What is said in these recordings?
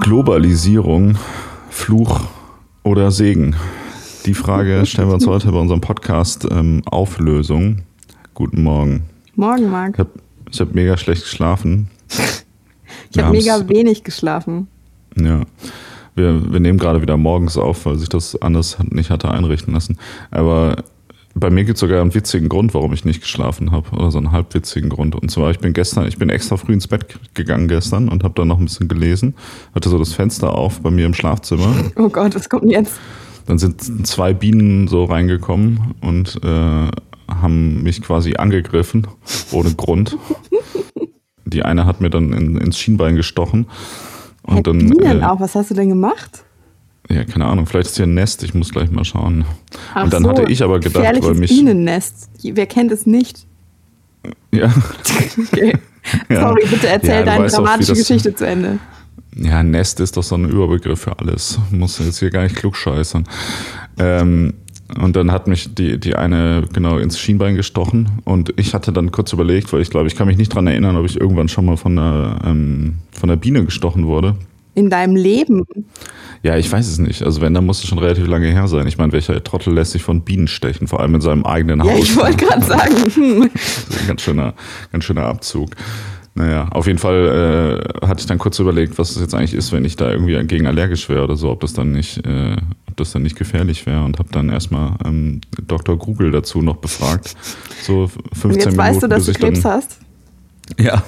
Globalisierung, Fluch oder Segen? Die Frage stellen wir uns heute bei unserem Podcast ähm, Auflösung. Guten Morgen. Morgen, Marc. Ich habe hab mega schlecht geschlafen. Ich habe mega wenig geschlafen. Ja. Wir, wir nehmen gerade wieder morgens auf, weil sich das anders nicht hatte einrichten lassen. Aber bei mir gibt es sogar einen witzigen Grund, warum ich nicht geschlafen habe. Oder so einen halbwitzigen Grund. Und zwar, ich bin gestern, ich bin extra früh ins Bett gegangen gestern und habe dann noch ein bisschen gelesen. Hatte so das Fenster auf bei mir im Schlafzimmer. Oh Gott, was kommt denn jetzt? Dann sind zwei Bienen so reingekommen und äh, haben mich quasi angegriffen, ohne Grund. Die eine hat mir dann in, ins Schienbein gestochen. Und Hey, dann, Bienen äh, auch, was hast du denn gemacht? Ja, keine Ahnung, vielleicht ist hier ein Nest, ich muss gleich mal schauen. Ach und dann so, hatte ich aber gedacht, weil mich. Bienennest. Wer kennt es nicht? Ja, Okay. Ja. Sorry, bitte erzähl Ja, deine auch, dramatische das- Geschichte zu Ende. ja, Nest ist doch so ein Überbegriff für alles. Muss jetzt hier gar nicht klugscheißern. Ähm, und dann hat mich die, die eine genau ins Schienbein gestochen und ich hatte dann kurz überlegt, weil ich glaube, ich kann mich nicht dran erinnern, ob ich irgendwann schon mal von einer, ähm, von einer Biene gestochen wurde. In deinem Leben. Ja, ich weiß es nicht. Also wenn, dann muss es schon relativ lange her sein. Ich meine, welcher Trottel lässt sich von Bienen stechen, vor allem in seinem eigenen Ja, Haus. ich wollte gerade sagen. Hm. Das ist ein ganz schöner, ganz schöner Abzug. Naja, auf jeden Fall äh, hatte ich dann kurz überlegt, was es jetzt eigentlich ist, wenn ich da irgendwie gegen allergisch wäre oder so, ob das dann nicht, äh, ob das dann nicht gefährlich wäre und habe dann erstmal ähm, Dr. Google dazu noch befragt. So 15 Und jetzt Minuten, weißt du, dass du Krebs hast? Ja,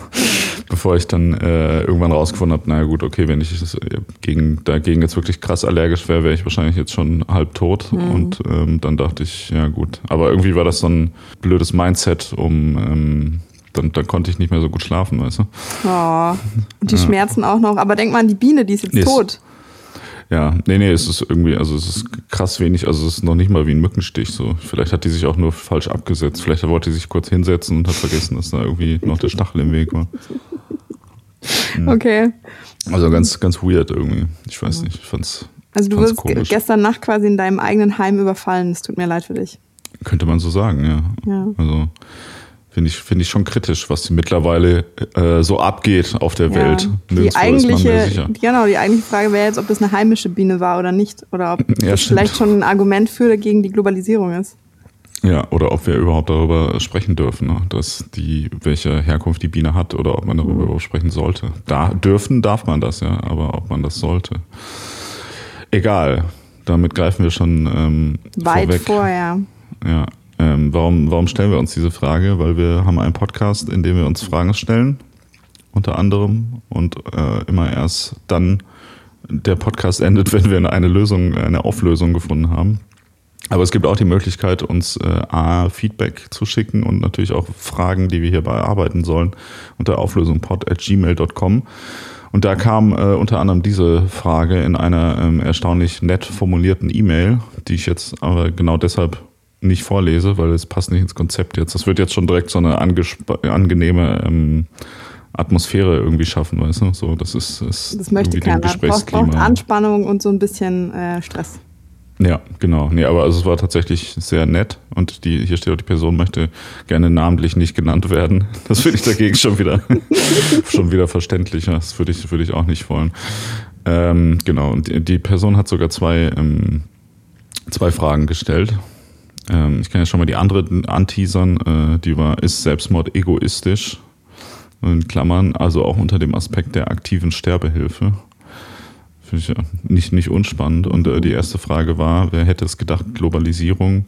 bevor ich dann äh, irgendwann rausgefunden habe, naja gut, okay, wenn ich das, äh, gegen, dagegen jetzt wirklich krass allergisch wäre, wäre ich wahrscheinlich jetzt schon halb tot. Und ähm, dann dachte ich, ja gut. Aber irgendwie war das so ein blödes Mindset, um ähm, dann, dann konnte ich nicht mehr so gut schlafen, weißt du? Oh. Und die Schmerzen auch noch. Aber denk mal an die Biene, die ist jetzt Nee, es- tot. Ja, nee, nee, es ist irgendwie, also es ist krass wenig, also es ist noch nicht mal wie ein Mückenstich so. Vielleicht hat die sich auch nur falsch abgesetzt. Vielleicht wollte die sich kurz hinsetzen und hat vergessen, dass da irgendwie noch der Stachel im Weg war. Okay. Also ganz, ganz weird irgendwie. Ich weiß nicht, ich fand's, Also du wirst komisch. gestern Nacht quasi in deinem eigenen Heim überfallen. Es tut mir leid für dich. Könnte man so sagen, ja. Ja. Also finde ich, finde ich schon kritisch, was mittlerweile äh, so abgeht auf der Welt. Ja. Die Nirgendwo man mehr eigentliche, genau, die eigentliche Frage wäre jetzt, ob das eine heimische Biene war oder nicht. Oder ob Ja, das stimmt. vielleicht schon ein Argument für oder gegen die Globalisierung ist. Ja, oder ob wir überhaupt darüber sprechen dürfen, ne? dass die, welche Herkunft die Biene hat oder ob man darüber Mhm. überhaupt sprechen sollte. Da dürfen darf man das, ja, aber ob man das sollte. Egal. Damit greifen wir schon ähm, Weit vorweg. vorher. Ja. Ähm, warum, warum stellen wir uns diese Frage? Weil wir haben einen Podcast, in dem wir uns Fragen stellen, unter anderem, und äh, immer erst dann der Podcast endet, wenn wir eine Lösung, eine Auflösung gefunden haben. Aber es gibt auch die Möglichkeit, uns äh, A, Feedback zu schicken und natürlich auch Fragen, die wir hier bearbeiten sollen, unter auflösungpod.gmail.com. Und da kam äh, unter anderem diese Frage in einer ähm, erstaunlich nett formulierten E-Mail, die ich jetzt aber genau deshalb nicht vorlese, weil es passt nicht ins Konzept jetzt. Das wird jetzt schon direkt so eine angenehme ähm, Atmosphäre irgendwie schaffen, weißt du? So, das ist, ist Das möchte keiner. Braucht, braucht. Anspannung und so ein bisschen äh, Stress. Ja, genau. Nee, aber also es war tatsächlich sehr nett und die, hier steht auch, die Person möchte gerne namentlich nicht genannt werden. Das finde ich dagegen schon wieder, schon wieder verständlicher. Das würde ich, würde ich auch nicht wollen. Ähm, genau. Und die, die Person hat sogar zwei, ähm, zwei Fragen gestellt. Ähm, ich kann ja schon mal die andere anteasern. Äh, die war, ist Selbstmord egoistisch? In Klammern, also auch unter dem Aspekt der aktiven Sterbehilfe. Finde ich ja nicht, nicht unspannend. Und äh, die erste Frage war, wer hätte es gedacht, Globalisierung,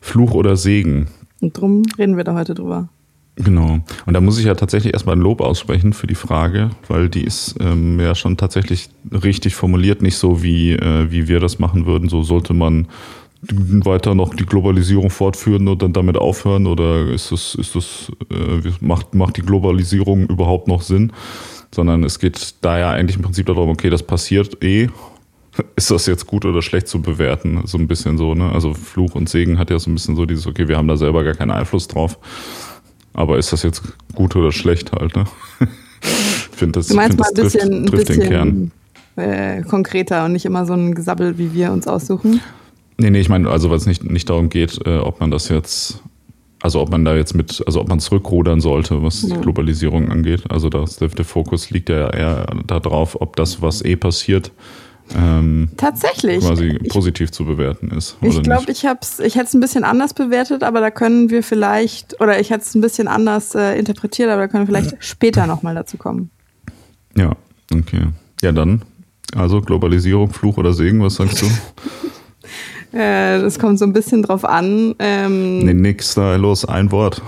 Fluch oder Segen? Und drum reden wir da heute drüber. Genau. Und da muss ich ja tatsächlich erstmal ein Lob aussprechen für die Frage, weil die ist ähm, ja schon tatsächlich richtig formuliert, nicht so wie, äh, wie wir das machen würden. So sollte man weiter noch die Globalisierung fortführen und dann damit aufhören oder ist das, ist das, äh, macht, macht die Globalisierung überhaupt noch Sinn? Sondern es geht da ja eigentlich im Prinzip darum, okay, das passiert eh. Ist das jetzt gut oder schlecht zu bewerten? So ein bisschen so, ne? Also Fluch und Segen hat ja so ein bisschen so dieses, okay, wir haben da selber gar keinen Einfluss drauf. Aber ist das jetzt gut oder schlecht halt, ne? Ich finde, das, Du meinst find, mal ein bisschen, trifft, trifft ein den Kern. bisschen äh, konkreter und nicht immer so ein Gesabbel, wie wir uns aussuchen. Nee, nee, ich meine, also weil es nicht, nicht darum geht, äh, ob man das jetzt also ob man da jetzt mit, also ob man zurückrudern sollte, was ja. die Globalisierung angeht. Also das, der, der Fokus liegt ja eher darauf, ob das, was eh passiert, ähm, Tatsächlich. quasi positiv ich, zu bewerten ist. Ich glaube, ich, ich hätte es ein bisschen anders bewertet, aber da können wir vielleicht, oder ich hätte es ein bisschen anders äh, interpretiert, aber da können wir vielleicht später nochmal dazu kommen. Ja, okay. Ja, dann, also Globalisierung, Fluch oder Segen, was sagst du? äh, das kommt so ein bisschen drauf an. Ähm, nee, nix, da los, ein Wort.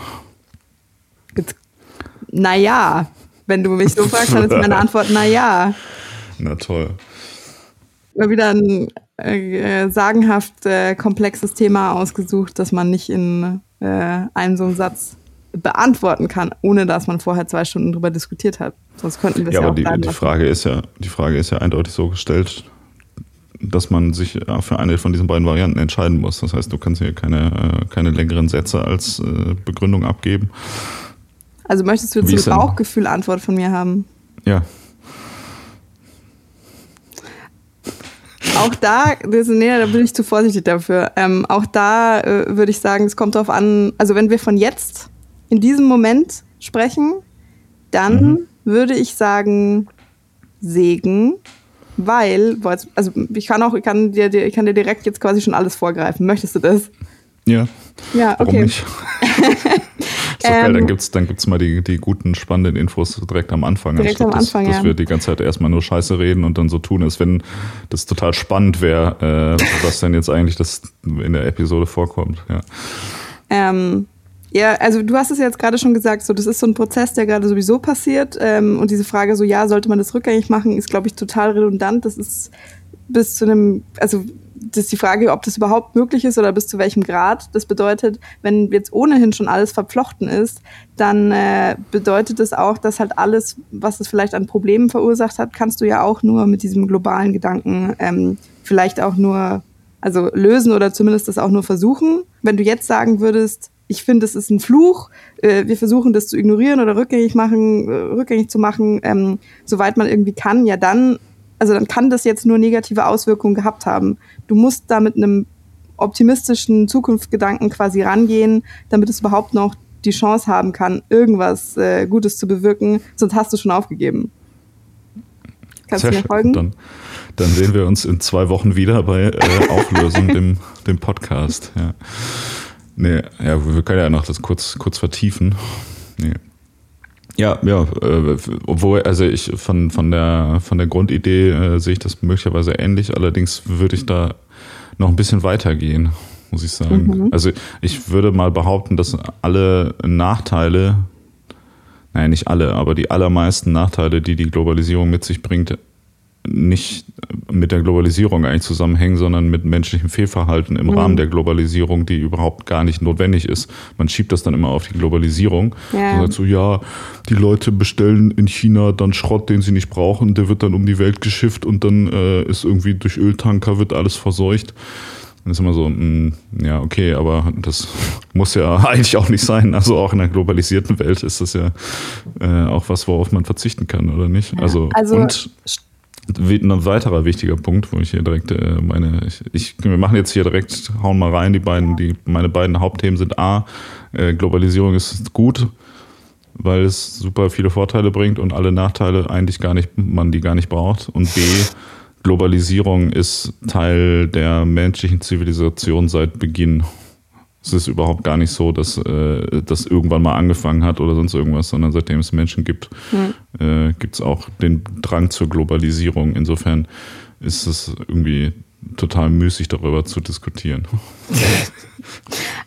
naja, wenn du mich so fragst, dann ist meine Antwort naja. Na toll mal wieder ein äh, sagenhaft äh, komplexes Thema ausgesucht, das man nicht in äh, einem so einem Satz beantworten kann, ohne dass man vorher zwei Stunden drüber diskutiert hat. Sonst könnten wir es ja, ja aber die, die Frage ist ja, die Frage ist ja eindeutig so gestellt, dass man sich für eine von diesen beiden Varianten entscheiden muss. Das heißt, du kannst hier keine, äh, keine längeren Sätze als äh, Begründung abgeben. Also möchtest du jetzt eine Bauchgefühl-Antwort von mir haben? Ja. auch da, nee, da bin ich zu vorsichtig dafür. Ähm, auch da äh, würde ich sagen, es kommt darauf an, also wenn wir von jetzt in diesem Moment sprechen, dann mhm. würde ich sagen Segen, weil, also ich kann auch, ich kann dir, ich kann dir direkt jetzt quasi schon alles vorgreifen. Möchtest du das? Ja. Ja, okay. Warum nicht? So ähm, geil, dann gibt es dann gibt's mal die, die guten, spannenden Infos direkt am Anfang. Direkt am Anfang, dass, ja. Dass wir die ganze Zeit erstmal nur Scheiße reden und dann so tun, als wenn das total spannend wäre, äh, was denn jetzt eigentlich das in der Episode vorkommt. Ja. Ähm, ja, also du hast es jetzt gerade schon gesagt, so das ist so ein Prozess, der gerade sowieso passiert. Ähm, und diese Frage, so ja, sollte man das rückgängig machen, ist, glaube ich, total redundant. Das ist bis zu einem, also das ist die Frage, ob das überhaupt möglich ist oder bis zu welchem Grad. Das bedeutet, wenn jetzt ohnehin schon alles verflochten ist, dann äh, bedeutet das auch, dass halt alles, was es vielleicht an Problemen verursacht hat, kannst du ja auch nur mit diesem globalen Gedanken ähm, vielleicht auch nur, also lösen oder zumindest das auch nur versuchen. Wenn du jetzt sagen würdest, ich finde, es ist ein Fluch. Äh, wir versuchen das zu ignorieren oder rückgängig machen, äh, rückgängig zu machen, ähm, soweit man irgendwie kann. Ja, dann also dann kann das jetzt nur negative Auswirkungen gehabt haben. Du musst da mit einem optimistischen Zukunftsgedanken quasi rangehen, damit es überhaupt noch die Chance haben kann, irgendwas äh, Gutes zu bewirken, sonst hast du schon aufgegeben. Kannst du mir folgen? Dann, dann, sehen wir uns in zwei Wochen wieder bei äh, Auflösung, dem, dem Podcast. Ja. Nee, ja, wir können ja noch das kurz, kurz vertiefen. Nee. Ja, ja, äh, obwohl, also ich von, von der von der Grundidee äh, sehe ich das möglicherweise ähnlich, allerdings würde ich da noch ein bisschen weitergehen, muss ich sagen. Mhm. Also ich würde mal behaupten, dass alle Nachteile, naja, nicht alle, aber die allermeisten Nachteile, die die Globalisierung mit sich bringt, nicht mit der Globalisierung eigentlich zusammenhängen, sondern mit menschlichem Fehlverhalten im mhm. Rahmen der Globalisierung, die überhaupt gar nicht notwendig ist. Man schiebt das dann immer auf die Globalisierung. Ja. sagt so, ja, die Leute bestellen in China dann Schrott, den sie nicht brauchen, der wird dann um die Welt geschifft und dann äh, ist irgendwie durch Öltanker wird alles verseucht. Dann ist immer so, mh, hm, ja, okay, aber das muss ja eigentlich auch nicht sein. Also auch in einer globalisierten Welt ist das ja äh, auch was, worauf man verzichten kann, oder nicht? Also, also und ein weiterer wichtiger Punkt, wo ich hier direkt äh, meine, ich, ich, wir machen jetzt hier direkt, hauen mal rein, die beiden, die, meine beiden Hauptthemen sind A, äh, Globalisierung ist gut, weil es super viele Vorteile bringt und alle Nachteile eigentlich gar nicht, man die gar nicht braucht. Und B, Globalisierung ist Teil der menschlichen Zivilisation seit Beginn. Es ist überhaupt gar nicht so, dass äh, das irgendwann mal angefangen hat oder sonst irgendwas, sondern seitdem es Menschen gibt, mhm. äh, gibt es auch den Drang zur Globalisierung. Insofern ist es irgendwie total müßig, darüber zu diskutieren.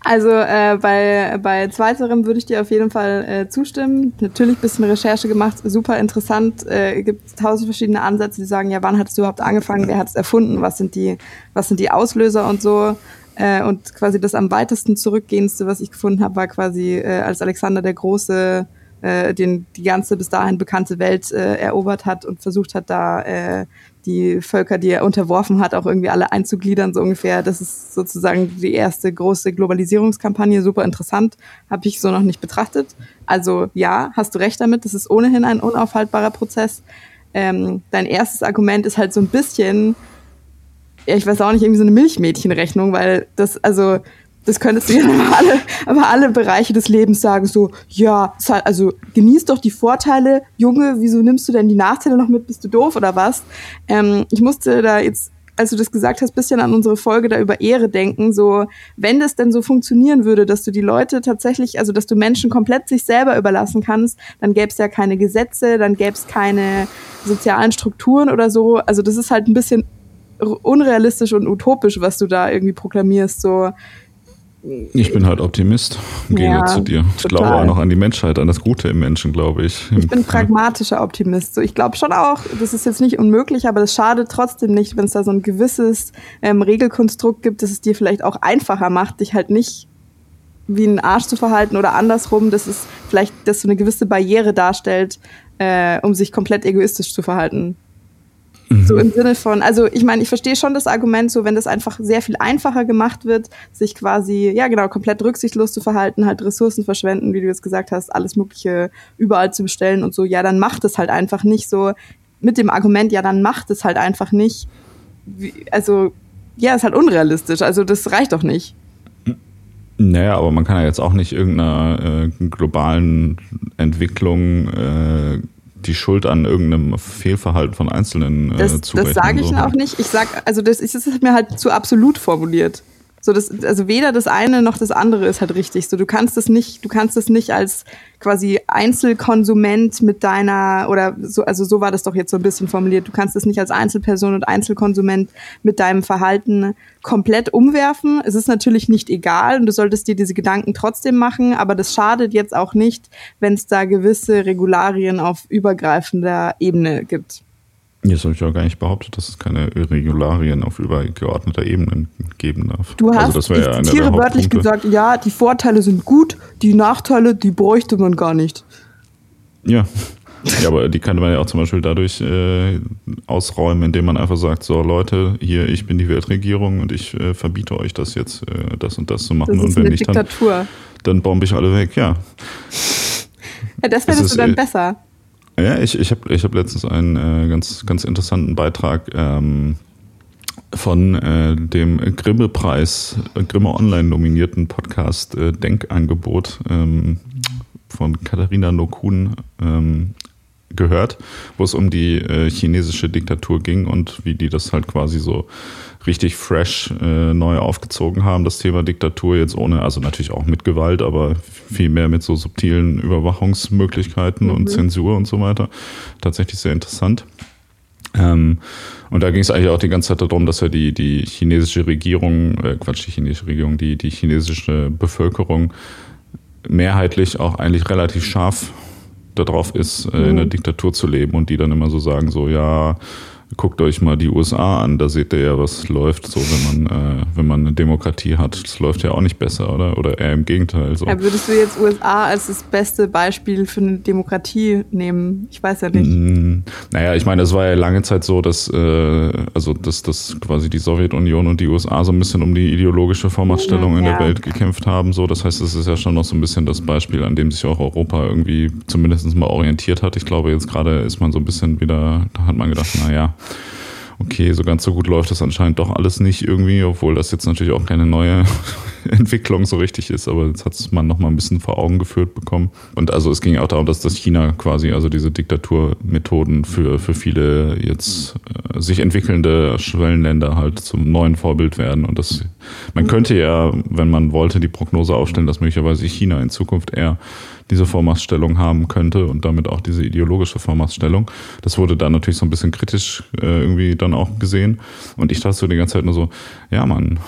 Also äh, bei, bei zweiterem würde ich dir auf jeden Fall äh, zustimmen. Natürlich ein bisschen Recherche gemacht, super interessant. Äh, gibt tausend verschiedene Ansätze, die sagen, ja, wann hat es überhaupt angefangen, wer hat es erfunden, was sind die, was sind die Auslöser und so. Äh, und quasi das am weitesten zurückgehendste, was ich gefunden habe, war quasi, äh, als Alexander der Große äh, den, die ganze bis dahin bekannte Welt äh, erobert hat und versucht hat, da äh, die Völker, die er unterworfen hat, auch irgendwie alle einzugliedern, so ungefähr. Das ist sozusagen die erste große Globalisierungskampagne, super interessant, habe ich so noch nicht betrachtet. Also ja, hast du recht damit, das ist ohnehin ein unaufhaltbarer Prozess. Ähm, dein erstes Argument ist halt so ein bisschen, ja, ich weiß auch nicht, irgendwie so eine Milchmädchenrechnung, weil das, also das könntest du ja über alle, über alle Bereiche des Lebens sagen, so, ja, also genieß doch die Vorteile, Junge, wieso nimmst du denn die Nachteile noch mit, bist du doof oder was? Ähm, ich musste da jetzt als du das gesagt hast, bisschen an unsere Folge da über Ehre denken. So, wenn das denn so funktionieren würde, dass du die Leute tatsächlich, also dass du Menschen komplett sich selber überlassen kannst, dann gäbe es ja keine Gesetze, dann gäbe es keine sozialen Strukturen oder so. Also das ist halt ein bisschen unrealistisch und utopisch, was du da irgendwie proklamierst. So, ich bin halt Optimist im Gegensatz zu dir. Ich total. glaube auch noch an die Menschheit, an das Gute im Menschen, glaube ich. Ich bin pragmatischer Optimist. So, ich glaube schon auch, das ist jetzt nicht unmöglich, aber es schadet trotzdem nicht, wenn es da so ein gewisses ähm, Regelkonstrukt gibt, das es dir vielleicht auch einfacher macht, dich halt nicht wie ein Arsch zu verhalten oder andersrum, dass es vielleicht, dass so eine gewisse Barriere darstellt, äh, um sich komplett egoistisch zu verhalten. So mhm. im Sinne von, also ich meine, ich verstehe schon das Argument, so wenn das einfach sehr viel einfacher gemacht wird, sich quasi, ja genau, komplett rücksichtslos zu verhalten, halt Ressourcen verschwenden, wie du jetzt gesagt hast, alles Mögliche überall zu bestellen und so, ja, dann macht es halt einfach nicht so mit dem Argument, ja, dann macht es halt einfach nicht. Also, ja, ist halt unrealistisch, also das reicht doch nicht. Naja, aber man kann ja jetzt auch nicht irgendeiner äh, globalen Entwicklung äh, die Schuld an irgendeinem Fehlverhalten von Einzelnen äh, das. Das sage ich so. auch nicht. Ich sag, also das ist, das ist mir halt zu absolut formuliert. So das, also weder das eine noch das andere ist halt richtig. So du kannst es nicht, du kannst es nicht als quasi Einzelkonsument mit deiner oder so, also so war das doch jetzt so ein bisschen formuliert. Du kannst es nicht als Einzelperson und Einzelkonsument mit deinem Verhalten komplett umwerfen. Es ist natürlich nicht egal und du solltest dir diese Gedanken trotzdem machen, aber das schadet jetzt auch nicht, wenn es da gewisse Regularien auf übergreifender Ebene gibt. Jetzt habe ich auch gar nicht behauptet, dass es keine Irregularien auf übergeordneter Ebene geben darf. Du hast, also das ich ja zitiere wörtlich gesagt, ja, die Vorteile sind gut, die Nachteile, die bräuchte man gar nicht. Ja. Ja, aber die kann man ja auch zum Beispiel dadurch äh, ausräumen, indem man einfach sagt, so Leute, hier, ich bin die Weltregierung und ich äh, verbiete euch das jetzt, äh, das und das zu machen. Das ist und wenn eine nicht, Diktatur. dann, dann bombe ich alle weg, ja. Ja, das fändest du dann besser. Ja, ich, ich habe ich hab letztens einen äh, ganz, ganz interessanten Beitrag ähm, von äh, dem Grimme-Preis, äh, Grimme Online nominierten Podcast äh, Denkangebot ähm, von Katharina Nokun ähm, gehört, wo es um die äh, chinesische Diktatur ging und wie die das halt quasi so richtig fresh äh, neu aufgezogen haben, das Thema Diktatur jetzt ohne, also natürlich auch mit Gewalt, aber viel mehr mit so subtilen Überwachungsmöglichkeiten mhm. und Zensur und so weiter. Tatsächlich sehr interessant. Ähm, und da ging es eigentlich auch die ganze Zeit darum, dass ja die, die chinesische Regierung, äh, Quatsch, die chinesische Regierung, die, die chinesische Bevölkerung mehrheitlich auch eigentlich relativ scharf darauf ist, äh, in der mhm. Diktatur zu leben und die dann immer so sagen, so ja, guckt euch mal die USA an, da seht ihr ja, was läuft, so wenn man, äh, wenn man eine Demokratie hat. Das läuft ja auch nicht besser, oder? Oder eher im Gegenteil. So. Ja, würdest du jetzt USA als das beste Beispiel für eine Demokratie nehmen? Ich weiß ja nicht. Mm, naja, ich meine, es war ja lange Zeit so, dass äh, also dass, dass quasi die Sowjetunion und die USA so ein bisschen um die ideologische Vormachtstellung ja, in der Welt gekämpft haben. So, das heißt, es ist ja schon noch so ein bisschen das Beispiel, an dem sich auch Europa irgendwie zumindest mal orientiert hat. Ich glaube, jetzt gerade ist man so ein bisschen wieder, da hat man gedacht, naja, okay, so ganz so gut läuft das anscheinend doch alles nicht irgendwie, obwohl das jetzt natürlich auch keine neue Entwicklung so richtig ist, aber jetzt hat es man noch mal ein bisschen vor Augen geführt bekommen. Und also es ging auch darum, dass das China quasi, also diese Diktaturmethoden für, für viele jetzt äh, sich entwickelnde Schwellenländer halt zum neuen Vorbild werden. Und das, man könnte ja, wenn man wollte, die Prognose aufstellen, dass möglicherweise China in Zukunft eher diese Vormachtstellung haben könnte und damit auch diese ideologische Vormachtstellung. Das wurde dann natürlich so ein bisschen kritisch äh, irgendwie dann auch gesehen. Und ich dachte so die ganze Zeit nur so, ja Mann,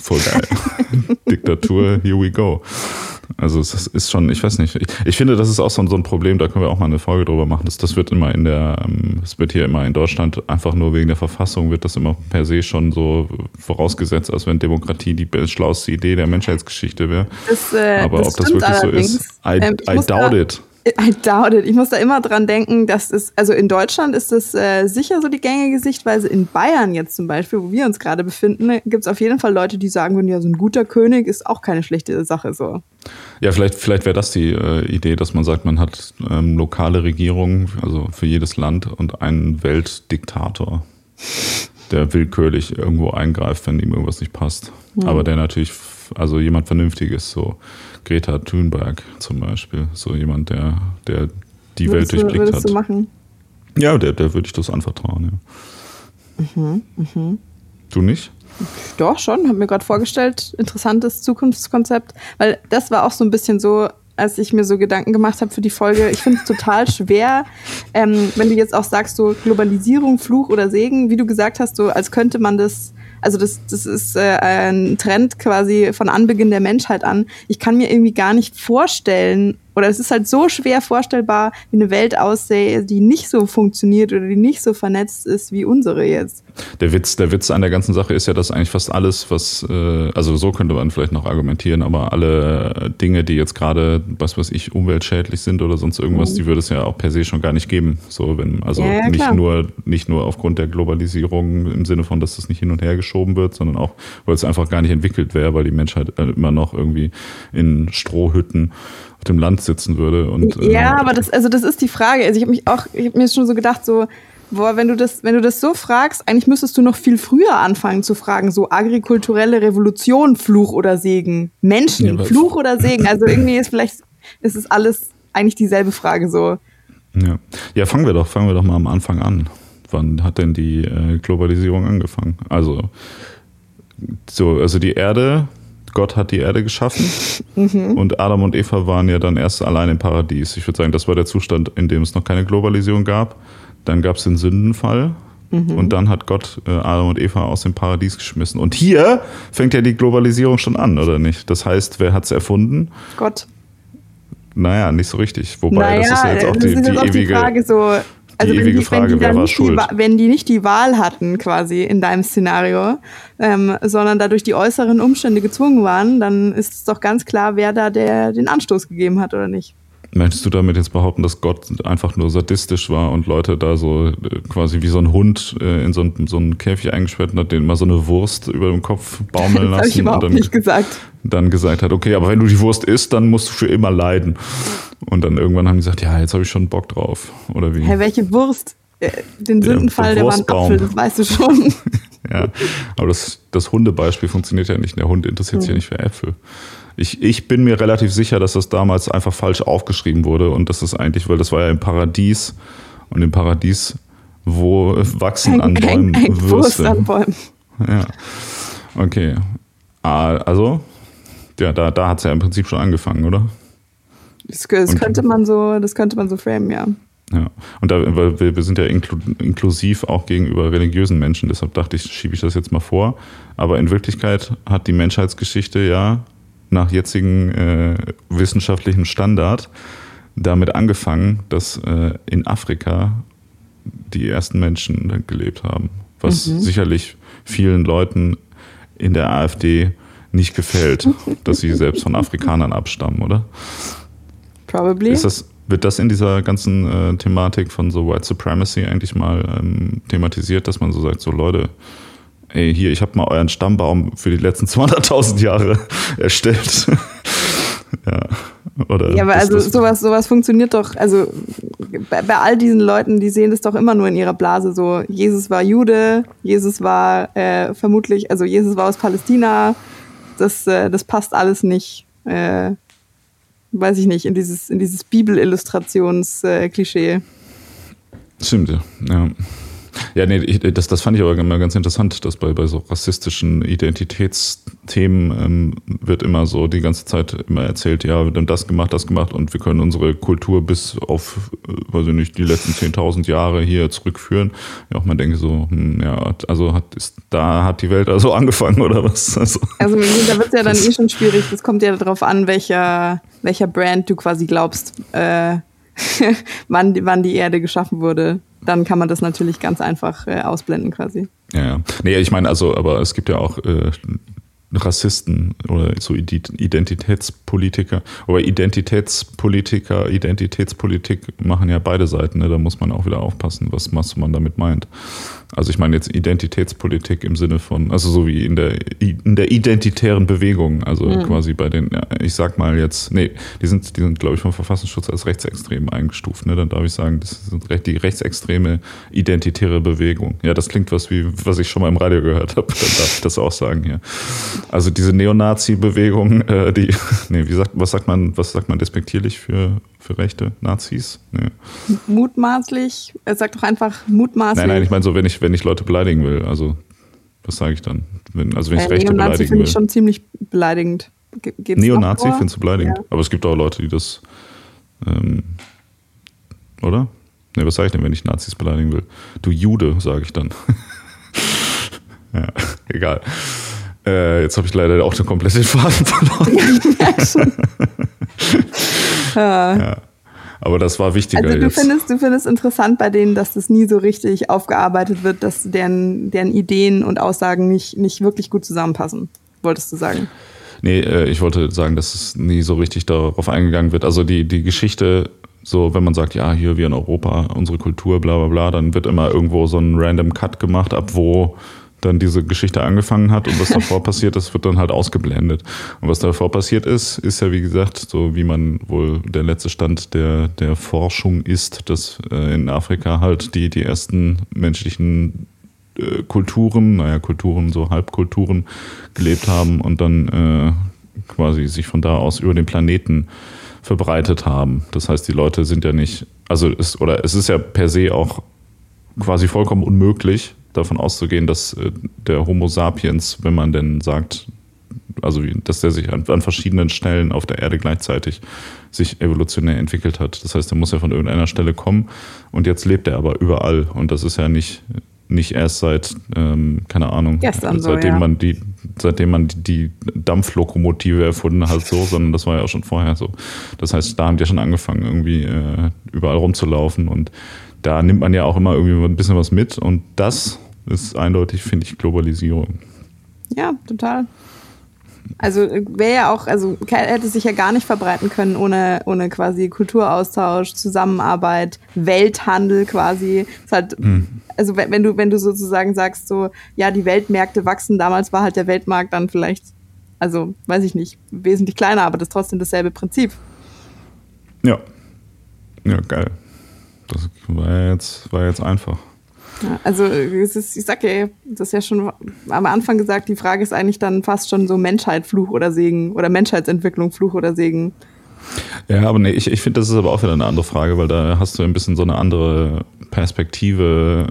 voll geil. Diktatur, here we go. Also es ist schon, ich weiß nicht, ich, ich, finde, das ist auch so, ein Problem, da können wir auch mal eine Folge drüber machen. Das, das wird immer in der, ähm, es wird hier immer in Deutschland einfach nur wegen der Verfassung wird das immer per se schon so vorausgesetzt, als wenn Demokratie die schlauste Idee der Menschheitsgeschichte wäre. Äh, Aber das ob das wirklich so ist, I, ähm, I doubt it. I doubt it. Ich muss da immer dran denken, dass es, also in Deutschland ist das äh, sicher so die gängige Sichtweise. In Bayern jetzt zum Beispiel, wo wir uns gerade befinden, gibt es auf jeden Fall Leute, die sagen würden, ja, so ein guter König ist auch keine schlechte Sache so. Ja, vielleicht, vielleicht wäre das die äh, Idee, dass man sagt, man hat ähm, lokale Regierungen, also für jedes Land und einen Weltdiktator, der willkürlich irgendwo eingreift, wenn ihm irgendwas nicht passt. Ja. Aber der natürlich also jemand Vernünftiges, so Greta Thunberg zum Beispiel, so jemand, der, der die Würdest Welt du, durchblickt würdest hat. du machen? Ja, der, der würde ich das anvertrauen, ja. Du nicht? Doch, schon. Habe mir gerade vorgestellt. Interessantes Zukunftskonzept. Weil das war auch so ein bisschen so, als ich mir so Gedanken gemacht habe für die Folge. Ich finde es total schwer, ähm, wenn du jetzt auch sagst, so Globalisierung, Fluch oder Segen, wie du gesagt hast, so als könnte man das. Also das, das ist äh, ein Trend quasi von Anbeginn der Menschheit an. Ich kann mir irgendwie gar nicht vorstellen, oder es ist halt so schwer vorstellbar, wie eine Welt aussähe, die nicht so funktioniert oder die nicht so vernetzt ist wie unsere jetzt. Der Witz, der Witz an der ganzen Sache ist ja, dass eigentlich fast alles, was, äh, also so könnte man vielleicht noch argumentieren, aber alle Dinge, die jetzt gerade, was weiß ich, umweltschädlich sind oder sonst irgendwas, Mhm. die würde es ja auch per se schon gar nicht geben. So, wenn, also Ja, ja, nicht nur, nicht nur aufgrund der Globalisierung im Sinne von, dass das nicht hin und her geschoben wird, sondern auch, weil es einfach gar nicht entwickelt wäre, weil die Menschheit äh, immer noch irgendwie in Strohhütten auf dem Land sitzen würde. Und, äh, Ja, aber das, also das ist die Frage. Also ich habe mich auch, ich habe mir schon so gedacht, so, boah, wenn du das, wenn du das so fragst, eigentlich müsstest du noch viel früher anfangen zu fragen, so agrikulturelle Revolution, Fluch oder Segen, Menschen, Ja, Fluch oder Segen. Also irgendwie ist vielleicht, ist es alles eigentlich dieselbe Frage so. Ja. ja, fangen wir doch, fangen wir doch mal am Anfang an. Wann hat denn die äh, Globalisierung angefangen? Also, so, also die Erde, Gott hat die Erde geschaffen und Adam und Eva waren ja dann erst allein im Paradies. Ich würde sagen, das war der Zustand, in dem es noch keine Globalisierung gab. Dann gab es den Sündenfall und dann hat Gott äh, Adam und Eva aus dem Paradies geschmissen. Und hier fängt ja die Globalisierung schon an, oder nicht? Das heißt, wer hat es erfunden? Gott. Naja, nicht so richtig. Wobei, das ist ja jetzt auch die, ist jetzt die auch die ewige. Frage so. Also wenn ewige die, Frage, die wer war nicht schuld? Die, wenn die nicht die Wahl hatten, quasi in deinem Szenario, ähm, sondern dadurch die äußeren Umstände gezwungen waren, dann ist es doch ganz klar, wer da der den Anstoß gegeben hat oder nicht. Möchtest du damit jetzt behaupten, dass Gott einfach nur sadistisch war und Leute da so äh, quasi wie so ein Hund äh, in so einen, so einen Käfig eingesperrt hat, den mal so eine Wurst über dem Kopf baumeln Das habe ich lassen und überhaupt dann, nicht gesagt. dann gesagt hat, okay, aber wenn du die Wurst isst, dann musst du für immer leiden. Und dann irgendwann haben die gesagt, ja, jetzt habe ich schon Bock drauf. Oder wie? Hä, welche Wurst? Äh, Den Sündenfall, der der war ein. Apfel, das weißt du schon. Ja, aber das, das Hundebeispiel funktioniert ja nicht. Der Hund interessiert sich ja nicht für Äpfel. Ich, ich bin mir relativ sicher, dass das damals einfach falsch aufgeschrieben wurde und das ist eigentlich, weil das war ja im Paradies und im Paradies, wo wachsen an Bäumen Hängt Wurst Würste. an Bäumen. Ja. Okay. Ah, Also, ja, da, da hat es ja im Prinzip schon angefangen, oder? Das, das könnte man so, das könnte man so framen, ja. Ja, und da, weil wir, wir sind ja inklu inklusiv auch gegenüber religiösen Menschen, deshalb dachte ich, schiebe ich das jetzt mal vor. Aber in Wirklichkeit hat die Menschheitsgeschichte ja nach jetzigem äh, wissenschaftlichem Standard damit angefangen, dass äh, in Afrika die ersten Menschen gelebt haben. Was sicherlich vielen Leuten in der AfD nicht gefällt, dass sie selbst von Afrikanern abstammen, oder? Probably. Das, wird das in dieser ganzen äh, Thematik von so White Supremacy eigentlich mal ähm, thematisiert, dass man so sagt, so Leute, ey, hier, ich habe mal euren Stammbaum für die letzten 200.000 Jahre erstellt. ja, oder Ja, aber also sowas, sowas funktioniert doch, also bei, bei all diesen Leuten, die sehen das doch immer nur in ihrer Blase so, Jesus war Jude, Jesus war äh, vermutlich, also Jesus war aus Palästina, das, äh, das passt alles nicht, äh, weiß ich nicht, in dieses, in dieses Bibelillustrations-Klischee. Stimmt, ja. Ja. Nee, ich, das, das fand ich aber immer ganz interessant, dass bei, bei so rassistischen Identitätsthemen ähm, wird immer so die ganze Zeit immer erzählt, ja, wir haben das gemacht, das gemacht und wir können unsere Kultur bis auf, äh, weiß ich nicht, die letzten 10.000 Jahre hier zurückführen. Ja, auch man denke so, hm, ja, also hat, ist, da hat die Welt also angefangen oder was? Also, Also da wird es ja dann eh schon schwierig, das kommt ja darauf an, welcher, welcher Brand du quasi glaubst, äh, wann, wann die Erde geschaffen wurde. Dann kann man das natürlich ganz einfach äh, ausblenden quasi. Ja. Nee, ich meine, also, aber es gibt ja auch äh, Rassisten oder so Ide- Identitätspolitiker. Aber Identitätspolitiker, Identitätspolitik machen ja beide Seiten. Ne? Da muss man auch wieder aufpassen, was, was man damit meint. Also ich meine jetzt Identitätspolitik im Sinne von, also so wie in der, in der identitären Bewegung, also quasi bei den, ich sag mal jetzt, nee, die sind, die sind, glaube ich, vom Verfassungsschutz als rechtsextrem eingestuft. Ne? Dann darf ich sagen, das sind die rechtsextreme identitäre Bewegung. Ja, das klingt was wie, was ich schon mal im Radio gehört habe. Dann darf ich das auch sagen hier. Also diese Neonazi-Bewegung, äh, die, nee, wie sagt, was sagt man, was sagt man despektierlich für, für rechte Nazis? Nee. Mutmaßlich, er sagt doch einfach mutmaßlich. Nein, nein, ich meine so, wenn ich, wenn ich Leute beleidigen will, also was sage ich dann? Wenn, also wenn ich äh, Rechte Neonazi beleidigen finde will. ich schon ziemlich beleidigend. Ge- geht's Neonazi findest du beleidigend. Ja. Aber es gibt auch Leute, die das, ähm, oder? Ne, was sage ich denn, wenn ich Nazis beleidigen will? Du Jude, sage ich dann. ja, egal. Äh, jetzt habe ich leider auch den kompletten Faden verloren. ja. Aber das war wichtiger Also du jetzt. findest, du findest interessant bei denen, dass das nie so richtig aufgearbeitet wird, dass deren, deren Ideen und Aussagen nicht, nicht wirklich gut zusammenpassen, wolltest du sagen. Nee, äh, ich wollte sagen, dass es nie so richtig darauf eingegangen wird. Also die, die Geschichte, so wenn man sagt, ja, hier wir in Europa, unsere Kultur, bla bla bla, dann wird immer irgendwo so ein random Cut gemacht, ab wo dann diese Geschichte angefangen hat und was davor passiert ist, wird dann halt ausgeblendet. Und was davor passiert ist, ist ja wie gesagt, so wie man wohl der letzte Stand der, der Forschung ist, dass äh, in Afrika halt die, die ersten menschlichen äh, Kulturen, naja, Kulturen, so Halbkulturen gelebt haben und dann äh, quasi sich von da aus über den Planeten verbreitet haben. Das heißt, die Leute sind ja nicht, also es, oder es ist ja per se auch quasi vollkommen unmöglich, davon auszugehen, dass äh, der Homo sapiens, wenn man denn sagt, also dass der sich an, an verschiedenen Stellen auf der Erde gleichzeitig sich evolutionär entwickelt hat. Das heißt, der muss ja von irgendeiner Stelle kommen und jetzt lebt er aber überall und das ist ja nicht nicht erst seit ähm, keine Ahnung so, seitdem ja. man die seitdem man die, die Dampflokomotive erfunden hat so sondern das war ja auch schon vorher so das heißt da haben die ja schon angefangen irgendwie äh, überall rumzulaufen und da nimmt man ja auch immer irgendwie ein bisschen was mit und das ist eindeutig finde ich Globalisierung Ja, total. Also wäre ja auch, also hätte sich ja gar nicht verbreiten können ohne, ohne quasi Kulturaustausch, Zusammenarbeit, Welthandel quasi. Halt, Also wenn wenn du, wenn du sozusagen sagst, so, ja, die Weltmärkte wachsen, damals war halt der Weltmarkt dann vielleicht, also weiß ich nicht, wesentlich kleiner, aber das ist trotzdem dasselbe Prinzip. ja ja geil das war ja jetzt war jetzt einfach Ja, also ist, ich sag ja, das ist ja schon am Anfang gesagt, die Frage ist eigentlich dann fast schon so Menschheit, Fluch oder Segen oder Menschheitsentwicklung, Fluch oder Segen. Ja, aber nee, ich, ich finde, das ist aber auch wieder eine andere Frage, weil da hast du ein bisschen so eine andere Perspektive.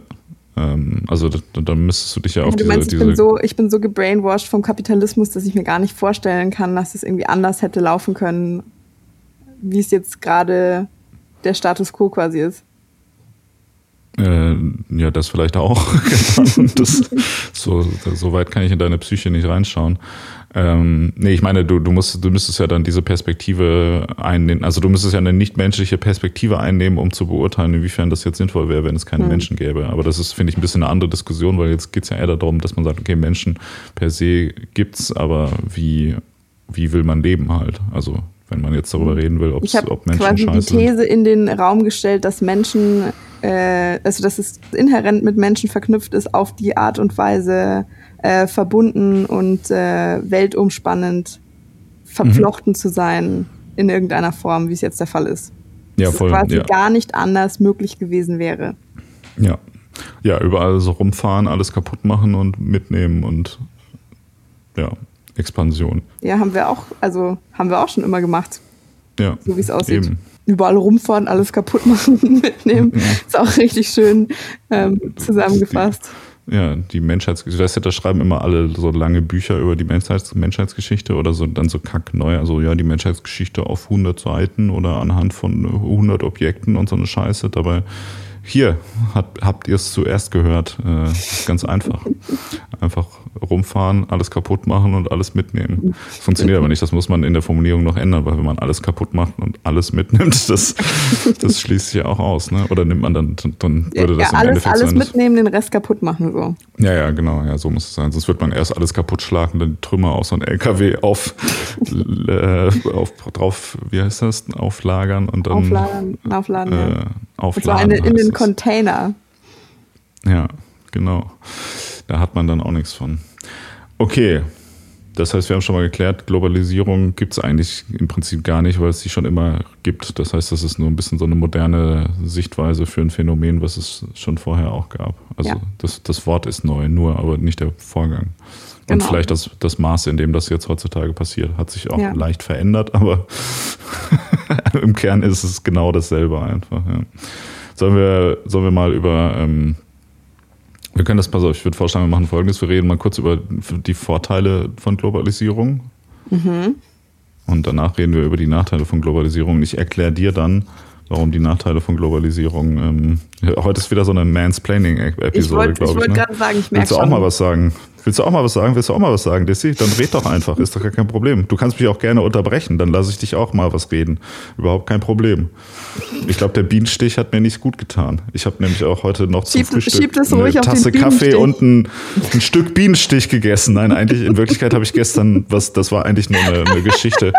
Ähm, also da, da müsstest du dich ja auf du diese, meinst, ich diese bin, so, ich bin so gebrainwashed vom Kapitalismus, dass ich mir gar nicht vorstellen kann, dass es irgendwie anders hätte laufen können, wie es jetzt gerade der Status quo quasi ist. Äh, ja, das vielleicht auch. Das, so, so weit kann ich in deine Psyche nicht reinschauen. Ähm, nee, ich meine, du, du, musst, du müsstest ja dann diese Perspektive einnehmen. Also du müsstest ja eine nichtmenschliche Perspektive einnehmen, um zu beurteilen, inwiefern das jetzt sinnvoll wäre, wenn es keine Hm. Menschen gäbe. Aber das ist, finde ich, ein bisschen eine andere Diskussion, weil jetzt geht es ja eher darum, dass man sagt, okay, Menschen per se gibt's, aber wie, wie will man leben halt? Also wenn man jetzt darüber reden will, ob's, Ich habe ob Menschen quasi die scheiße sind. These in den Raum gestellt, dass Menschen, äh, also dass es inhärent mit Menschen verknüpft ist, auf die Art und Weise äh, verbunden und äh, weltumspannend verflochten zu sein in irgendeiner Form, wie es jetzt der Fall ist. Ja, Dass es voll. quasi Ja. gar nicht anders möglich gewesen wäre. Ja. Ja, überall so rumfahren, alles kaputt machen und mitnehmen und ja, Expansion. Ja, haben wir auch, also haben wir auch schon immer gemacht, Ja. so wie es aussieht. Eben. Überall rumfahren, alles kaputt machen, mitnehmen. Ist auch richtig schön ähm, zusammengefasst. Ja, die Menschheitsgeschichte, du, da schreiben immer alle so lange Bücher über die Menschheits Menschheitsgeschichte oder so dann so kackneu, also ja, die Menschheitsgeschichte auf 100 Seiten oder anhand von 100 Objekten und so eine Scheiße. Dabei hier hat, habt ihr es zuerst gehört. Äh, ganz einfach. Einfach rumfahren, alles kaputt machen und alles mitnehmen. Das funktioniert aber nicht. Das muss man in der Formulierung noch ändern, weil wenn man alles kaputt macht und alles mitnimmt, das, das schließt sich ja auch aus. Ne? Oder nimmt man dann, dann würde ja, das im alles, Endeffekt alles sein. mitnehmen, den Rest kaputt machen. So. ja, ja, genau, ja, so muss es sein. Sonst wird man erst alles kaputt schlagen, dann Trümmer aus so einem LKW auf, äh, auf drauf, wie heißt das? Auflagern und dann Aufladen, aufladen. ja. Äh, Und zwar in, in den. Container. Ja, genau. Da hat man dann auch nichts von. Okay. Das heißt, wir haben schon mal geklärt, Globalisierung gibt es eigentlich im Prinzip gar nicht, weil es sie schon immer gibt. Das heißt, das ist nur ein bisschen so eine moderne Sichtweise für ein Phänomen, was es schon vorher auch gab. Also ja. das, das Wort ist neu, nur aber nicht der Vorgang. Genau. Und vielleicht das, das Maß, in dem das jetzt heutzutage passiert, hat sich auch ja. leicht verändert, aber im Kern ist es genau dasselbe einfach. Ja. Sollen, wir, sollen wir mal über ähm, wir können das, pass auf, ich würde vorschlagen, wir machen folgendes. Wir reden mal kurz über die Vorteile von Globalisierung. Mhm. Und danach reden wir über die Nachteile von Globalisierung. Ich erkläre dir dann, warum die Nachteile von Globalisierung. Ähm, heute ist wieder so eine Mansplaining-Episode, glaube ich. Ich wollte ne? gerade sagen, ich merke Willst du auch schon. mal was sagen? Willst du auch mal was sagen? Willst du auch mal was sagen, Dissy? Dann red doch einfach, ist doch gar kein Problem. Du kannst mich auch gerne unterbrechen, dann lasse ich dich auch mal was reden. Überhaupt kein Problem. Ich glaube, der Bienenstich hat mir nicht gut getan. Ich habe nämlich auch heute noch zum schiebt, Frühstück schiebt eine Tasse Kaffee und ein, ein, Stück Bienenstich gegessen. Nein, eigentlich, in Wirklichkeit habe ich gestern, was, das war eigentlich nur eine, eine Geschichte.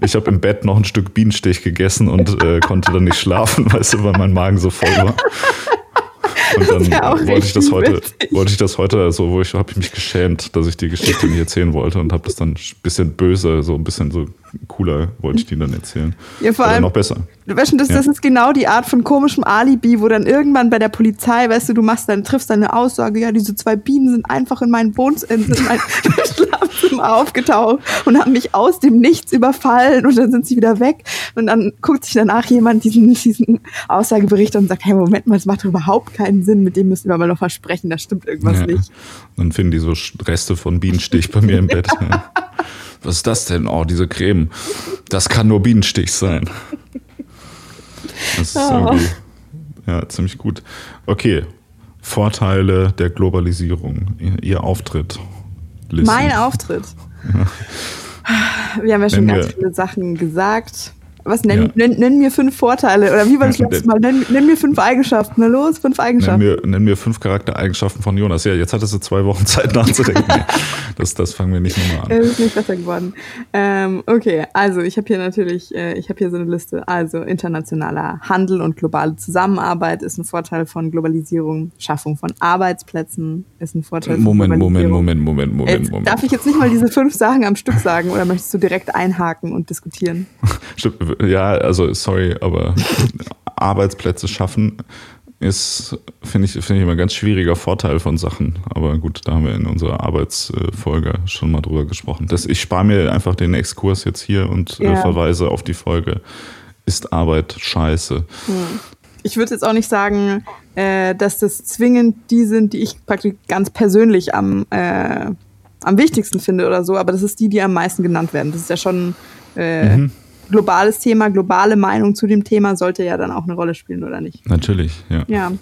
Ich habe im Bett noch ein Stück Bienenstich gegessen und äh, konnte dann nicht schlafen, weißt du, weil mein Magen so voll war. Und dann wollte ich das heute, witzig. wollte ich das heute, so, wo ich habe ich mich geschämt, dass ich die Geschichte nicht erzählen wollte und habe das dann ein bisschen böse, so ein bisschen so cooler wollte ich die dann erzählen. Ja, vor allem noch besser. Das, das ja. ist genau die Art von komischem Alibi, wo dann irgendwann bei der Polizei, weißt du, du machst dann, triffst deine Aussage, ja, diese zwei Bienen sind einfach in meinem Wohnzimmer, in mein Schlafzimmer aufgetaucht und haben mich aus dem Nichts überfallen und dann sind sie wieder weg. Und dann guckt sich danach jemand diesen, diesen Aussagebericht und sagt, hey, Moment mal, das macht doch überhaupt keinen Sinn, mit dem müssen wir mal noch versprechen, da stimmt irgendwas ja. nicht. Dann finden die so Reste von Bienenstich bei mir im Bett. Ja. Was ist das denn? Oh, diese Creme. Das kann nur Bienenstich sein. Das ist oh. irgendwie ja, ziemlich gut. Okay, Vorteile der Globalisierung. Ihr, ihr Auftritt. Listen. Mein Auftritt. Ja. Wir haben ja schon Wenn ganz viele Sachen gesagt. Was nenn, ja. nenn, nenn, mir fünf Vorteile oder wie war das letzte Mal? Nenn, nenn, mir fünf Eigenschaften. Na los, fünf Eigenschaften. Nenn mir, nenn mir fünf Charaktereigenschaften von Jonas. Ja, jetzt hattest du zwei Wochen Zeit nachzudenken. nee, das, das fangen wir nicht nochmal an. Es ist nicht besser geworden. Ähm, okay, also ich habe hier natürlich, äh, ich habe hier so eine Liste. Also internationaler Handel und globale Zusammenarbeit ist ein Vorteil von Globalisierung. Schaffung von Arbeitsplätzen ist ein Vorteil von Moment, Globalisierung. Moment, Moment, Moment, Moment, jetzt Moment. Darf ich jetzt nicht mal diese fünf Sachen am Stück sagen oder möchtest du direkt einhaken und diskutieren? Stimmt ja, also sorry, aber Arbeitsplätze schaffen ist, finde ich, finde ich immer ein ganz schwieriger Vorteil von Sachen. Aber gut, da haben wir in unserer Arbeitsfolge schon mal drüber gesprochen. Das, ich spare mir einfach den Exkurs jetzt hier und äh, ja. äh, verweise auf die Folge. Ist Arbeit scheiße? Hm. Ich würde jetzt auch nicht sagen, äh, dass das zwingend die sind, die ich praktisch ganz persönlich am, äh, am wichtigsten finde oder so, aber das ist die, die am meisten genannt werden. Das ist ja schon äh, mhm globales Thema, globale Meinung zu dem Thema sollte ja dann auch eine Rolle spielen, oder nicht? Natürlich, ja. Ja.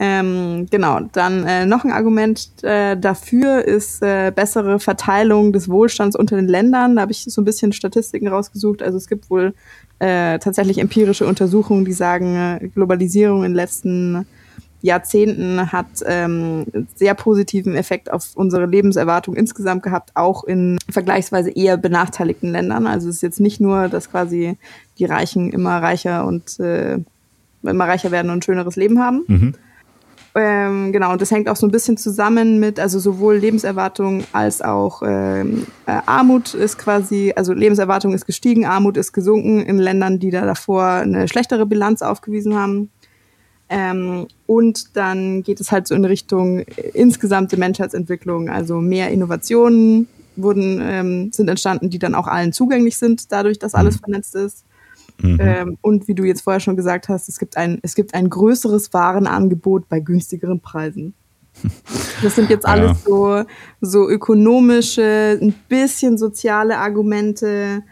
Ähm, genau, dann äh, noch ein Argument äh, dafür ist äh, bessere Verteilung des Wohlstands unter den Ländern. Da habe ich so ein bisschen Statistiken rausgesucht. Also es gibt wohl äh, tatsächlich empirische Untersuchungen, die sagen, äh, Globalisierung in den letzten Jahrzehnten hat ähm, sehr positiven Effekt auf unsere Lebenserwartung insgesamt gehabt, auch in vergleichsweise eher benachteiligten Ländern. Also es ist jetzt nicht nur, dass quasi die Reichen immer reicher und äh, immer reicher werden und ein schöneres Leben haben. Mhm. Ähm, genau, und das hängt auch so ein bisschen zusammen mit, also sowohl Lebenserwartung als auch ähm, äh, Armut ist quasi, also Lebenserwartung ist gestiegen, Armut ist gesunken in Ländern, die da davor eine schlechtere Bilanz aufgewiesen haben. Ähm, und dann geht es halt so in Richtung äh, insgesamte Menschheitsentwicklung, also mehr Innovationen wurden, ähm, sind entstanden, die dann auch allen zugänglich sind, dadurch, dass alles mhm. vernetzt ist. Mhm. Ähm, und wie du jetzt vorher schon gesagt hast, es gibt ein, es gibt ein größeres Warenangebot bei günstigeren Preisen. Das sind jetzt alles ja. so, so ökonomische, ein bisschen soziale Argumente,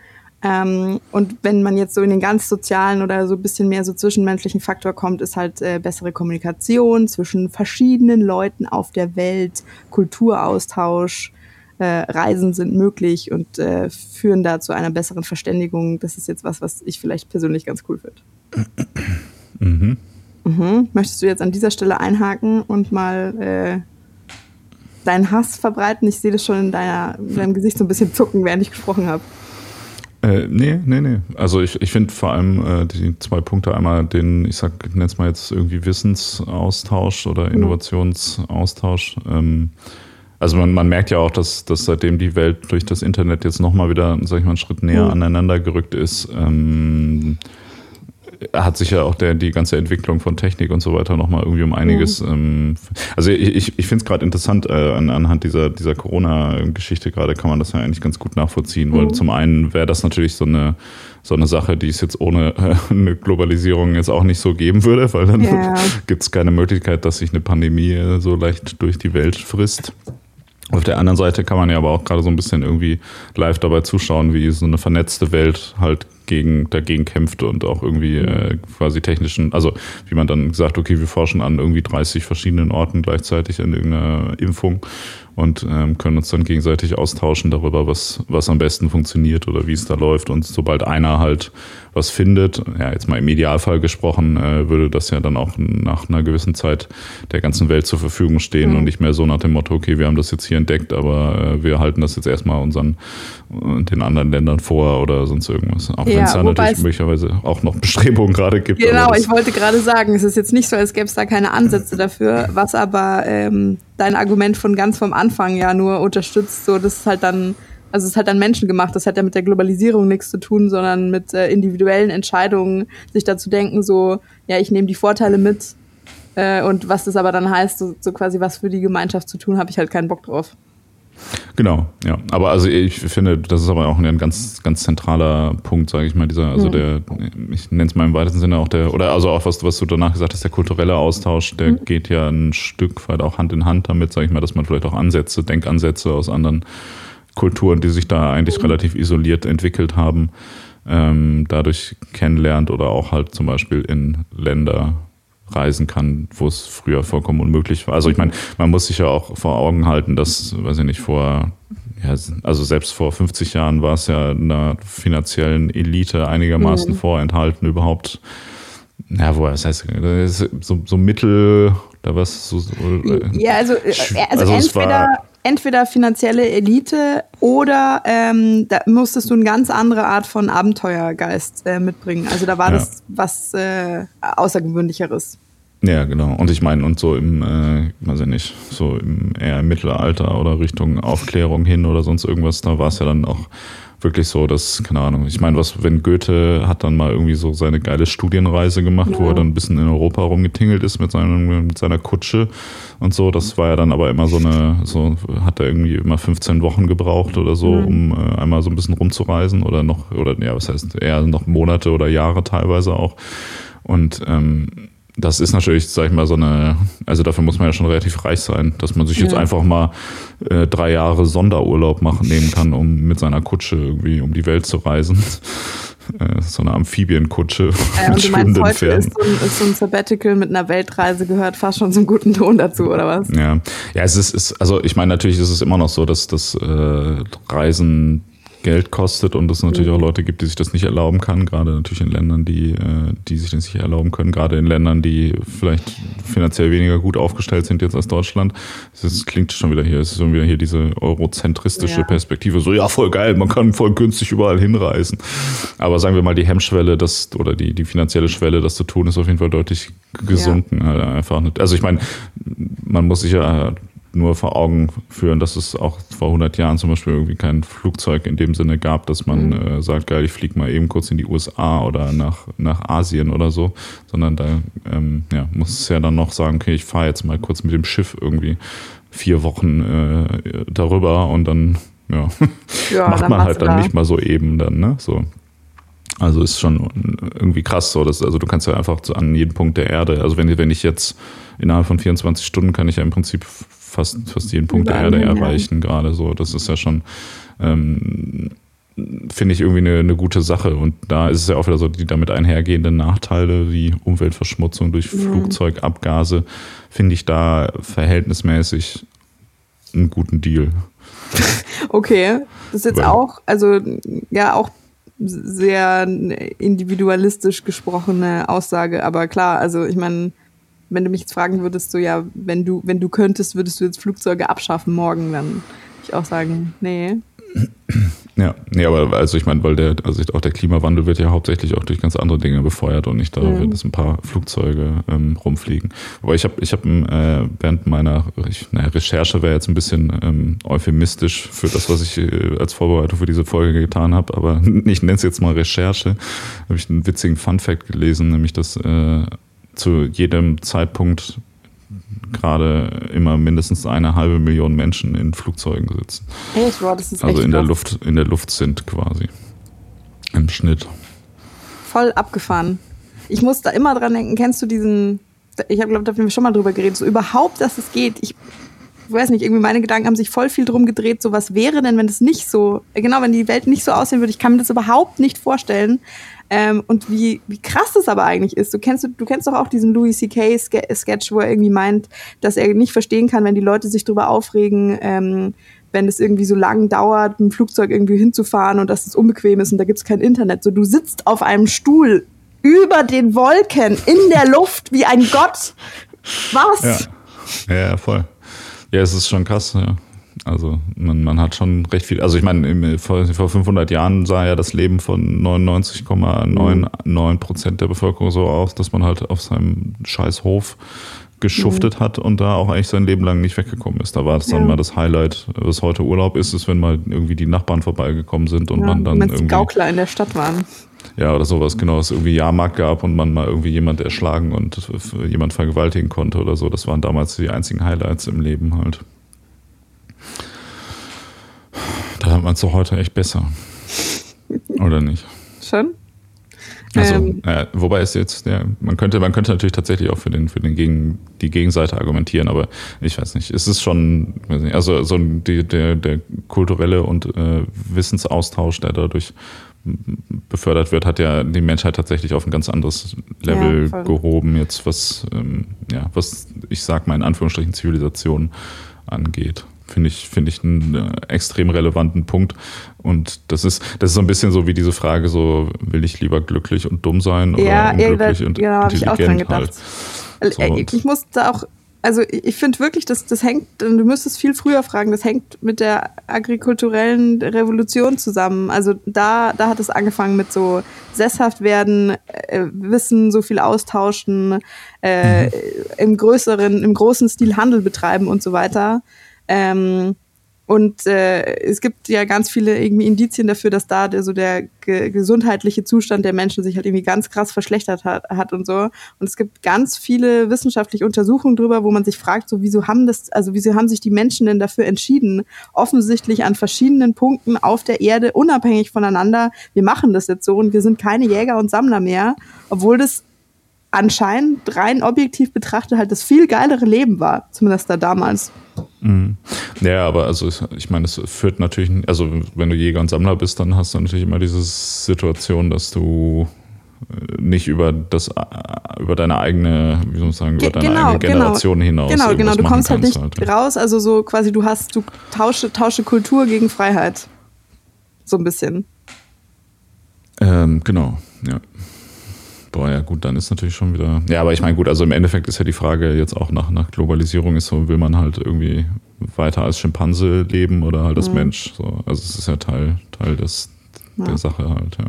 ähm, und wenn man jetzt so in den ganz sozialen oder so ein bisschen mehr so zwischenmenschlichen Faktor kommt, ist halt äh, bessere Kommunikation zwischen verschiedenen Leuten auf der Welt, Kulturaustausch, äh, Reisen sind möglich und äh, führen da zu einer besseren Verständigung. Das ist jetzt was, was ich vielleicht persönlich ganz cool finde. Mhm. Mhm. Möchtest du jetzt an dieser Stelle einhaken und mal äh, deinen Hass verbreiten? Ich sehe das schon in, deiner, in deinem Gesicht so ein bisschen zucken, während ich gesprochen habe. Äh, nee, nee, nee. Also ich, ich finde vor allem äh, die zwei Punkte einmal den, ich sag, nenne es mal jetzt irgendwie Wissensaustausch oder Innovationsaustausch. Ähm, also man, man merkt ja auch, dass, dass seitdem die Welt durch das Internet jetzt nochmal wieder, sag ich mal, einen Schritt näher mhm. aneinander gerückt ist, ähm, hat sich ja auch der, die ganze Entwicklung von Technik und so weiter nochmal irgendwie um einiges. Mhm. Ähm, also ich, ich finde es gerade interessant, äh, an, anhand dieser, dieser Corona-Geschichte gerade kann man das ja eigentlich ganz gut nachvollziehen, weil mhm. zum einen wäre das natürlich so eine, so eine Sache, die es jetzt ohne äh, eine Globalisierung jetzt auch nicht so geben würde, weil dann ja. gibt es keine Möglichkeit, dass sich eine Pandemie äh, so leicht durch die Welt frisst. Auf der anderen Seite kann man ja aber auch gerade so ein bisschen irgendwie live dabei zuschauen, wie so eine vernetzte Welt halt gegen, dagegen kämpft und auch irgendwie äh, quasi technischen, also wie man dann sagt, okay, wir forschen an irgendwie 30 verschiedenen Orten gleichzeitig an irgendeiner Impfung und ähm, können uns dann gegenseitig austauschen darüber, was, was am besten funktioniert oder wie es da läuft. Und sobald einer halt was findet, ja, jetzt mal im Idealfall gesprochen, äh, würde das ja dann auch nach einer gewissen Zeit der ganzen Welt zur Verfügung stehen mhm. und nicht mehr so nach dem Motto, okay, wir haben das jetzt hier entdeckt, aber äh, wir halten das jetzt erstmal unseren den anderen Ländern vor oder sonst irgendwas. Auch ja, wenn es da natürlich möglicherweise auch noch Bestrebungen gerade gibt. Genau, ich wollte gerade sagen, es ist jetzt nicht so, als gäbe es da keine Ansätze dafür, was aber ähm, dein Argument von ganz vom Anfang ja nur unterstützt, so dass es halt dann, also es ist halt dann Menschen gemacht, das hat ja mit der Globalisierung nichts zu tun, sondern mit äh, individuellen Entscheidungen, sich dazu denken, so, ja, ich nehme die Vorteile mit äh, und was das aber dann heißt, so, so quasi was für die Gemeinschaft zu tun, habe ich halt keinen Bock drauf. Genau, ja. Aber also ich finde, das ist aber auch ein ganz, ganz zentraler Punkt, sage ich mal, dieser, also mhm. der, ich nenne es mal im weitesten Sinne auch der, oder also auch was, was du danach gesagt hast, der kulturelle Austausch, der mhm. geht ja ein Stück weit auch Hand in Hand damit, sage ich mal, dass man vielleicht auch Ansätze, Denkansätze aus anderen Kulturen, die sich da eigentlich mhm. relativ isoliert entwickelt haben, ähm, dadurch kennenlernt oder auch halt zum Beispiel in Länder reisen kann, wo es früher vollkommen unmöglich war. Also ich meine, man muss sich ja auch vor Augen halten, dass, weiß ich nicht, vor, ja, also selbst vor 50 Jahren war es ja einer finanziellen Elite einigermaßen mhm. vorenthalten, überhaupt, ja, wo, das heißt, so, so Mittel, da was so, so Ja, also, äh, also, also entweder entweder finanzielle Elite oder ähm, da musstest du eine ganz andere Art von Abenteuergeist äh, mitbringen. Also da war ja. das was äh, Außergewöhnlicheres. Ja, genau. Und ich meine, und so im, äh, weiß ich nicht, so im eher im Mittelalter oder Richtung Aufklärung hin oder sonst irgendwas, da war es ja dann auch wirklich so, dass, keine Ahnung, ich meine, was, wenn Goethe hat dann mal irgendwie so seine geile Studienreise gemacht, ja. wo er dann ein bisschen in Europa rumgetingelt ist mit, seinem, mit seiner Kutsche und so. Das war ja dann aber immer so eine, so hat er irgendwie immer 15 Wochen gebraucht oder so, mhm. um äh, einmal so ein bisschen rumzureisen oder noch, oder ja, was heißt, eher noch Monate oder Jahre teilweise auch. Und ähm, das ist natürlich, sag ich mal, so eine, also dafür muss man ja schon relativ reich sein, dass man sich ja. jetzt einfach mal äh, drei Jahre Sonderurlaub machen nehmen kann, um mit seiner Kutsche irgendwie um die Welt zu reisen. Äh, so eine Amphibienkutsche. Äh, und du meinst, heute ist so, ein, ist so ein Sabbatical mit einer Weltreise gehört fast schon zum guten Ton dazu, oder was? Ja, ja es ist, ist also ich meine, natürlich ist es immer noch so, dass das äh, Reisen Geld kostet und es natürlich auch mhm. Leute gibt, die sich das nicht erlauben kann, gerade natürlich in Ländern, die, äh, die sich das nicht erlauben können, gerade in Ländern, die vielleicht finanziell weniger gut aufgestellt sind jetzt als Deutschland. Das klingt schon wieder hier, es ist schon wieder hier diese eurozentristische ja. Perspektive, so ja, voll geil, man kann voll günstig überall hinreisen. Aber sagen wir mal, die Hemmschwelle, das oder die, die finanzielle Schwelle, das zu tun, ist auf jeden Fall deutlich gesunken. Ja. Halt einfach. Also ich meine, man muss sich ja nur vor Augen führen, dass es auch vor 100 Jahren zum Beispiel irgendwie kein Flugzeug in dem Sinne gab, dass man mhm. äh, sagt, geil, ich fliege mal eben kurz in die USA oder nach, nach Asien oder so, sondern da ähm, ja, muss es ja dann noch sagen, okay, ich fahre jetzt mal kurz mit dem Schiff irgendwie vier Wochen äh, darüber und dann, ja, ja macht man halt dann da. nicht mal so eben dann, ne? So. Also ist schon irgendwie krass so, dass, also du kannst ja einfach an jeden Punkt der Erde, also wenn, wenn ich jetzt innerhalb von 24 Stunden kann ich ja im Prinzip fast, fast jeden Punkt der Erde erreichen, ja. gerade so. Das ist ja schon, ähm, finde ich irgendwie eine, eine gute Sache. Und da ist es ja auch wieder so, die damit einhergehenden Nachteile wie Umweltverschmutzung durch mhm. Flugzeugabgase, finde ich da verhältnismäßig einen guten Deal. Okay, das ist jetzt Weil, auch, also ja, auch sehr individualistisch gesprochene Aussage, aber klar, also ich meine, wenn du mich jetzt fragen würdest, so ja, wenn du, wenn du könntest, würdest du jetzt Flugzeuge abschaffen morgen, dann würde ich auch sagen, nee. Ja, nee, aber also ich meine, weil der, also auch der Klimawandel wird ja hauptsächlich auch durch ganz andere Dinge befeuert und nicht dadurch, ja. dass ein paar Flugzeuge ähm, rumfliegen. Aber ich habe ich hab, äh, während meiner ich, naja, Recherche wäre jetzt ein bisschen ähm, euphemistisch für das, was ich äh, als Vorbereitung für diese Folge getan habe, aber ich nenne es jetzt mal Recherche, habe ich einen witzigen Fun-Fact gelesen, nämlich dass äh, zu jedem Zeitpunkt gerade immer mindestens eine halbe Million Menschen in Flugzeugen sitzen. Echt? Wow, das ist also in der krass. Luft, in der Luft sind quasi. Im Schnitt. Voll abgefahren. Ich muss da immer dran denken, kennst du diesen, ich habe glaube, da haben wir schon mal drüber geredet, so überhaupt, dass es geht. Ich weiß nicht, irgendwie meine Gedanken haben sich voll viel drum gedreht, so was wäre denn, wenn es nicht so, genau, wenn die Welt nicht so aussehen würde, ich kann mir das überhaupt nicht vorstellen. Ähm, und wie, wie krass das aber eigentlich ist. Du kennst, du kennst doch auch diesen Louis C.K. Sketch, wo er irgendwie meint, dass er nicht verstehen kann, wenn die Leute sich drüber aufregen, ähm, wenn es irgendwie so lang dauert, dem Flugzeug irgendwie hinzufahren und dass es unbequem ist und da gibt es kein Internet. So, du sitzt auf einem Stuhl über den Wolken in der Luft wie ein Gott. Was? Ja, ja voll. Ja, es ist schon krass, ja. Also man, man hat schon recht viel. Also ich meine, vor, vor 500 Jahren sah ja das Leben von 99,99 Prozent der Bevölkerung so aus, dass man halt auf seinem scheiß Hof geschuftet mhm. hat und da auch eigentlich sein Leben lang nicht weggekommen ist. Da war das dann ja. mal das Highlight, was heute Urlaub ist, ist, wenn mal irgendwie die Nachbarn vorbeigekommen sind und ja, man dann irgendwie... Gaukler in der Stadt waren. Ja, oder sowas, genau, es irgendwie Jahrmarkt gab und man mal irgendwie jemand erschlagen und jemand vergewaltigen konnte oder so. Das waren damals die einzigen Highlights im Leben halt. Da hat man es doch heute echt besser. Oder nicht? Schon? Also, ähm. äh, wobei es jetzt, ja, man könnte, man könnte natürlich tatsächlich auch für den, für den Gegen, die Gegenseite argumentieren, aber ich weiß nicht. Es ist schon, nicht, also so die, der, der kulturelle und äh, Wissensaustausch, der dadurch befördert wird, hat ja die Menschheit tatsächlich auf ein ganz anderes Level ja, gehoben, jetzt was, ähm, ja, was ich sag mal in Anführungsstrichen Zivilisation angeht finde ich, finde ich einen äh, extrem relevanten Punkt. Und das ist, das ist so ein bisschen so wie diese Frage, so will ich lieber glücklich und dumm sein oder ja, unglücklich ja, und genau, intelligent ich auch dran gedacht. halt. So. Ich muss da auch, also ich finde wirklich, das, das hängt, du müsstest viel früher fragen, das hängt mit der agrikulturellen Revolution zusammen. Also da, da hat es angefangen mit so sesshaft werden, äh, Wissen, so viel austauschen, äh, mhm. im größeren, im großen Stil Handel betreiben und so weiter. Ähm, und äh, es gibt ja ganz viele irgendwie Indizien dafür, dass da der, so der ge gesundheitliche Zustand der Menschen sich halt irgendwie ganz krass verschlechtert hat, hat und so. Und es gibt ganz viele wissenschaftliche Untersuchungen drüber, wo man sich fragt, so wieso haben das, also wieso haben sich die Menschen denn dafür entschieden, offensichtlich an verschiedenen Punkten auf der Erde unabhängig voneinander, wir machen das jetzt so und wir sind keine Jäger und Sammler mehr, obwohl das anscheinend rein objektiv betrachtet halt das viel geilere Leben war, zumindest da damals. Mhm. Ja, aber also ich meine, es führt natürlich, also wenn du Jäger und Sammler bist, dann hast du natürlich immer diese Situation, dass du äh, nicht über das über deine eigene, wie soll man sagen, über deine genau, eigene Generation genau, hinaus. Genau, genau, du kommst halt nicht halt. raus, also so quasi du hast, du tausche, tausche Kultur gegen Freiheit. So ein bisschen. Ähm, genau, ja. Boah, ja gut, dann ist natürlich schon wieder. Ja, aber ich meine, gut, also im Endeffekt ist ja die Frage jetzt auch nach, nach Globalisierung ist so, will man halt irgendwie weiter als Schimpanse leben oder halt als mhm. Mensch? So, also es ist ja Teil, Teil des, ja. der Sache halt, ja.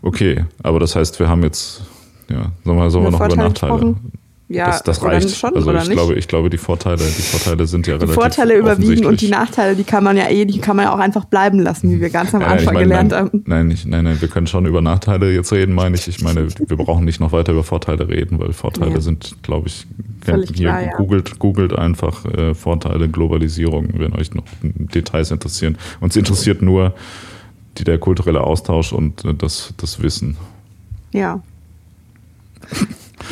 Okay, aber das heißt, wir haben jetzt, ja, sollen wir, sollen wir noch über Nachteile? Gesprochen? Ja, das, das reicht. Schon, also ich glaube, ich glaube, die Vorteile, die Vorteile sind ja die relativ. Die Vorteile überwiegen und die Nachteile, die kann man ja eh, die kann man ja auch einfach bleiben lassen, wie wir ganz am Anfang meine, gelernt nein, haben. Nein, nicht, nein, nein, wir können schon über Nachteile jetzt reden, meine ich. Ich meine, wir brauchen nicht noch weiter über Vorteile reden, weil Vorteile ja. sind, glaube ich, Völlig hier klar, ja. googelt, googelt einfach äh, Vorteile Globalisierung, wenn euch noch Details interessieren. Uns interessiert nur die, der kulturelle Austausch und äh, das, das Wissen. Ja.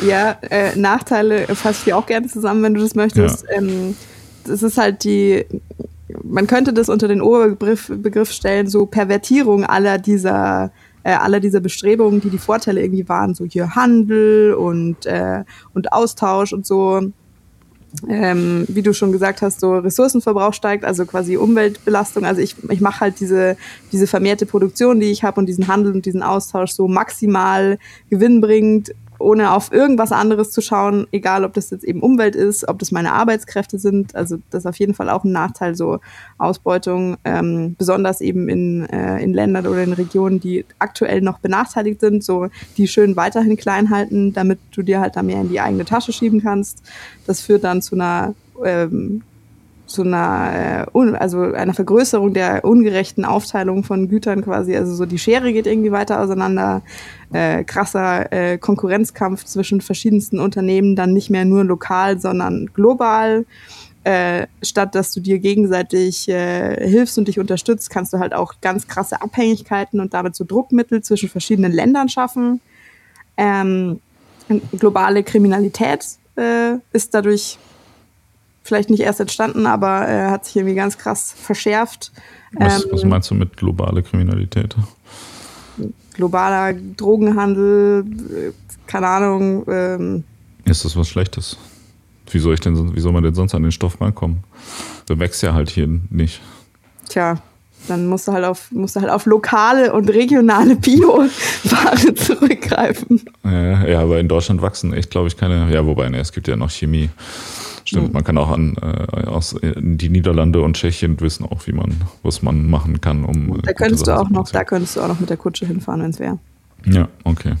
Ja, äh, Nachteile fasse ich dir auch gerne zusammen, wenn du das möchtest. Ja. Ähm, das ist halt die, man könnte das unter den Oberbegriff Begriff stellen, so Pervertierung aller dieser äh, aller dieser Bestrebungen, die die Vorteile irgendwie waren, so hier Handel und, äh, und Austausch und so. Ähm, wie du schon gesagt hast, so Ressourcenverbrauch steigt, also quasi Umweltbelastung. Also ich, ich mache halt diese, diese vermehrte Produktion, die ich habe und diesen Handel und diesen Austausch so maximal gewinnbringend ohne auf irgendwas anderes zu schauen, egal ob das jetzt eben Umwelt ist, ob das meine Arbeitskräfte sind. Also das ist auf jeden Fall auch ein Nachteil, so Ausbeutung, ähm, besonders eben in, äh, in Ländern oder in Regionen, die aktuell noch benachteiligt sind, so die schön weiterhin klein halten, damit du dir halt da mehr in die eigene Tasche schieben kannst. Das führt dann zu einer ähm, zu einer, äh, also einer Vergrößerung der ungerechten Aufteilung von Gütern quasi. Also so die Schere geht irgendwie weiter auseinander. Äh, krasser äh, Konkurrenzkampf zwischen verschiedensten Unternehmen, dann nicht mehr nur lokal, sondern global. Äh, statt dass du dir gegenseitig äh, hilfst und dich unterstützt, kannst du halt auch ganz krasse Abhängigkeiten und damit so Druckmittel zwischen verschiedenen Ländern schaffen. Ähm, globale Kriminalität äh, ist dadurch vielleicht nicht erst entstanden, aber äh, hat sich irgendwie ganz krass verschärft. Was, ähm, was meinst du mit globale Kriminalität? Globaler Drogenhandel, keine Ahnung. Ähm, ist das was Schlechtes? Wie soll ich denn, wie soll man denn sonst an den Stoff rankommen? Der wächst ja halt hier nicht. Tja, dann musst du halt auf, musst du halt auf lokale und regionale Bio-Ware zurückgreifen. Ja, ja, aber in Deutschland wachsen echt, glaube ich, keine. Ja, wobei, ne, es gibt ja noch Chemie. Stimmt, man kann auch an äh, aus äh, die Niederlande und Tschechien wissen auch, wie man, was man machen kann, um. Da könntest du auch noch, da könntest du auch noch mit der Kutsche hinfahren, wenn es wäre. Ja, okay.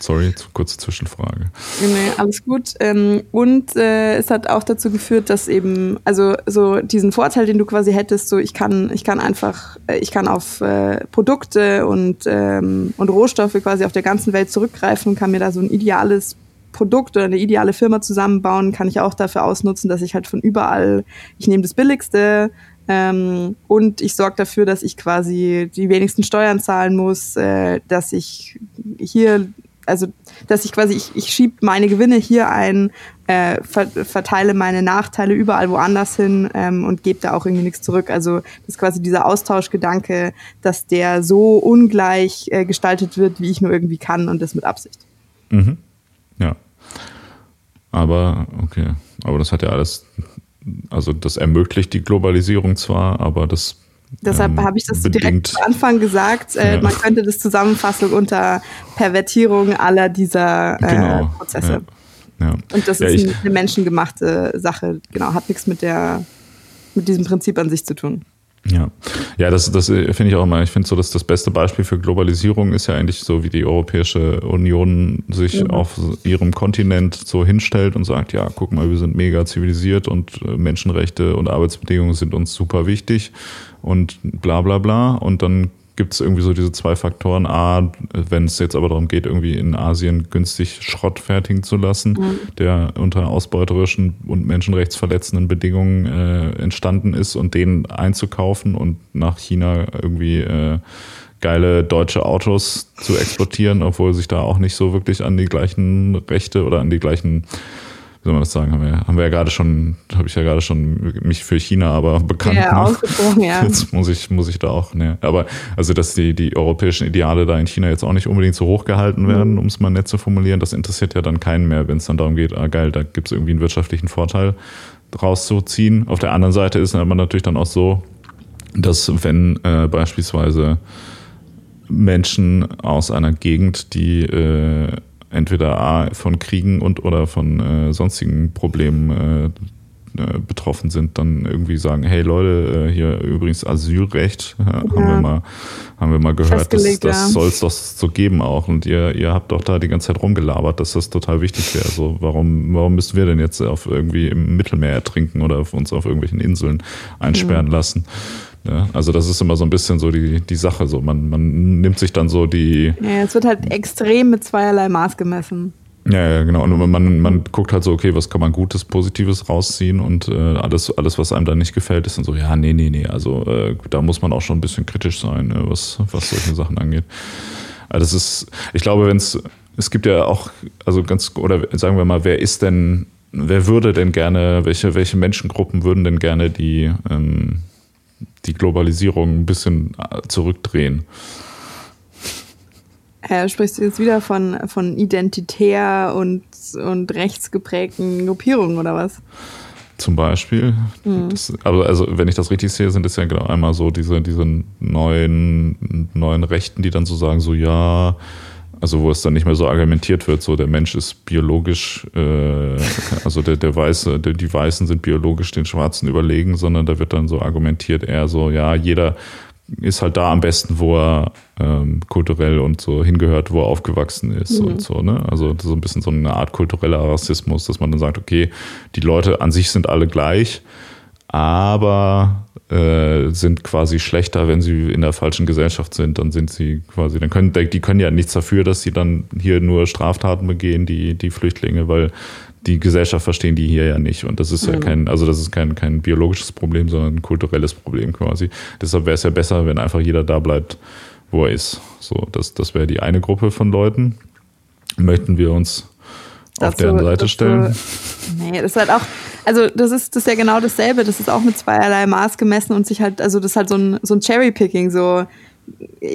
Sorry, kurze Zwischenfrage. Nee, alles gut. Ähm, und äh, es hat auch dazu geführt, dass eben, also so diesen Vorteil, den du quasi hättest, so ich kann, ich kann einfach, äh, ich kann auf äh, Produkte und, ähm, und Rohstoffe quasi auf der ganzen Welt zurückgreifen und kann mir da so ein ideales Produkt oder eine ideale Firma zusammenbauen, kann ich auch dafür ausnutzen, dass ich halt von überall, ich nehme das Billigste ähm, und ich sorge dafür, dass ich quasi die wenigsten Steuern zahlen muss, äh, dass ich hier, also dass ich quasi, ich, ich schiebe meine Gewinne hier ein, äh, ver verteile meine Nachteile überall woanders hin ähm, und gebe da auch irgendwie nichts zurück. Also das ist quasi dieser Austauschgedanke, dass der so ungleich äh, gestaltet wird, wie ich nur irgendwie kann und das mit Absicht. Mhm. Ja. Aber, okay. Aber das hat ja alles, also das ermöglicht die Globalisierung zwar, aber das. Deshalb ähm, habe ich das direkt zu Anfang gesagt. Äh, ja. Man könnte das zusammenfassen unter Pervertierung aller dieser äh, genau. Prozesse. Ja. Ja. Und das ist ich, eine menschengemachte Sache. Genau, hat nichts mit der, mit diesem Prinzip an sich zu tun. Ja, ja, das, das finde ich auch immer. Ich finde so, dass das beste Beispiel für Globalisierung ist ja eigentlich so, wie die Europäische Union sich mhm. auf ihrem Kontinent so hinstellt und sagt, ja, guck mal, wir sind mega zivilisiert und äh, Menschenrechte und Arbeitsbedingungen sind uns super wichtig und bla bla bla. Und dann gibt es irgendwie so diese zwei Faktoren. A, wenn es jetzt aber darum geht, irgendwie in Asien günstig Schrott fertigen zu lassen, mhm. der unter ausbeuterischen und menschenrechtsverletzenden Bedingungen äh, entstanden ist und den einzukaufen und nach China irgendwie äh, geile deutsche Autos zu exportieren, obwohl sich da auch nicht so wirklich an die gleichen Rechte oder an die gleichen wie soll man das sagen, haben wir, haben wir ja gerade schon, habe ich ja gerade schon mich für China aber bekannt ja, gemacht. Ja. Jetzt muss ich, muss ich da auch, ne. Aber also, dass die, die europäischen Ideale da in China jetzt auch nicht unbedingt so hoch gehalten werden, mhm. um es mal nett zu formulieren, das interessiert ja dann keinen mehr, wenn es dann darum geht, ah geil, da gibt es irgendwie einen wirtschaftlichen Vorteil draus zu ziehen. Auf der anderen Seite ist aber natürlich dann auch so, dass wenn äh, beispielsweise Menschen aus einer Gegend, die äh, entweder A, von Kriegen und oder von äh, sonstigen Problemen äh, äh, betroffen sind, dann irgendwie sagen, hey Leute, äh, hier übrigens Asylrecht, ja. haben wir mal, haben wir mal gehört, das, das ja. soll es doch so geben auch. Und ihr, ihr habt doch da die ganze Zeit rumgelabert, dass das total wichtig wäre. Also warum, warum müssen wir denn jetzt auf irgendwie im Mittelmeer ertrinken oder auf uns auf irgendwelchen Inseln einsperren mhm. lassen? Ja, also das ist immer so ein bisschen so die, die Sache. So. Man, man nimmt sich dann so die. Ja, es wird halt extrem mit zweierlei Maß gemessen. Ja, ja, genau. Und man, man guckt halt so, okay, was kann man Gutes, Positives rausziehen und äh, alles, alles, was einem da nicht gefällt, ist dann so, ja, nee, nee, nee. Also äh, da muss man auch schon ein bisschen kritisch sein, ne, was, was solche Sachen angeht. Also das ist, ich glaube, wenn es, es gibt ja auch, also ganz, oder sagen wir mal, wer ist denn, wer würde denn gerne, welche, welche Menschengruppen würden denn gerne die, ähm, die Globalisierung ein bisschen äh, zurückdrehen. Ja, sprichst du jetzt wieder von, von identitär und, und rechtsgeprägten Gruppierungen oder was? Zum Beispiel. Mhm. Das, aber also, wenn ich das richtig sehe, sind es ja genau einmal so diese, diese neuen, neuen Rechten, die dann so sagen, so ja, also wo es dann nicht mehr so argumentiert wird, so der Mensch ist biologisch, äh, also der, der Weiße, der, die Weißen sind biologisch den Schwarzen überlegen, sondern da wird dann so argumentiert eher so, ja, jeder ist halt da am besten, wo er ähm, kulturell und so hingehört, wo er aufgewachsen ist mhm. und so, ne? Also so ein bisschen so eine Art kultureller Rassismus, dass man dann sagt, okay, die Leute an sich sind alle gleich, aber äh, sind quasi schlechter, wenn sie in der falschen Gesellschaft sind, dann sind sie quasi, dann können, die können ja nichts dafür, dass sie dann hier nur Straftaten begehen, die, die Flüchtlinge, weil die Gesellschaft verstehen die hier ja nicht. Und das ist ja, ja kein, also das ist kein, kein biologisches Problem, sondern ein kulturelles Problem quasi. Deshalb wäre es ja besser, wenn einfach jeder da bleibt, wo er ist. So, das, das wäre die eine Gruppe von Leuten. Möchten wir uns auf deren Seite stellen? nee, das ist halt auch, also das ist, das ist ja genau dasselbe. Das ist auch mit zweierlei Maß gemessen und sich halt, also das ist halt so ein, so ein Cherry-Picking, so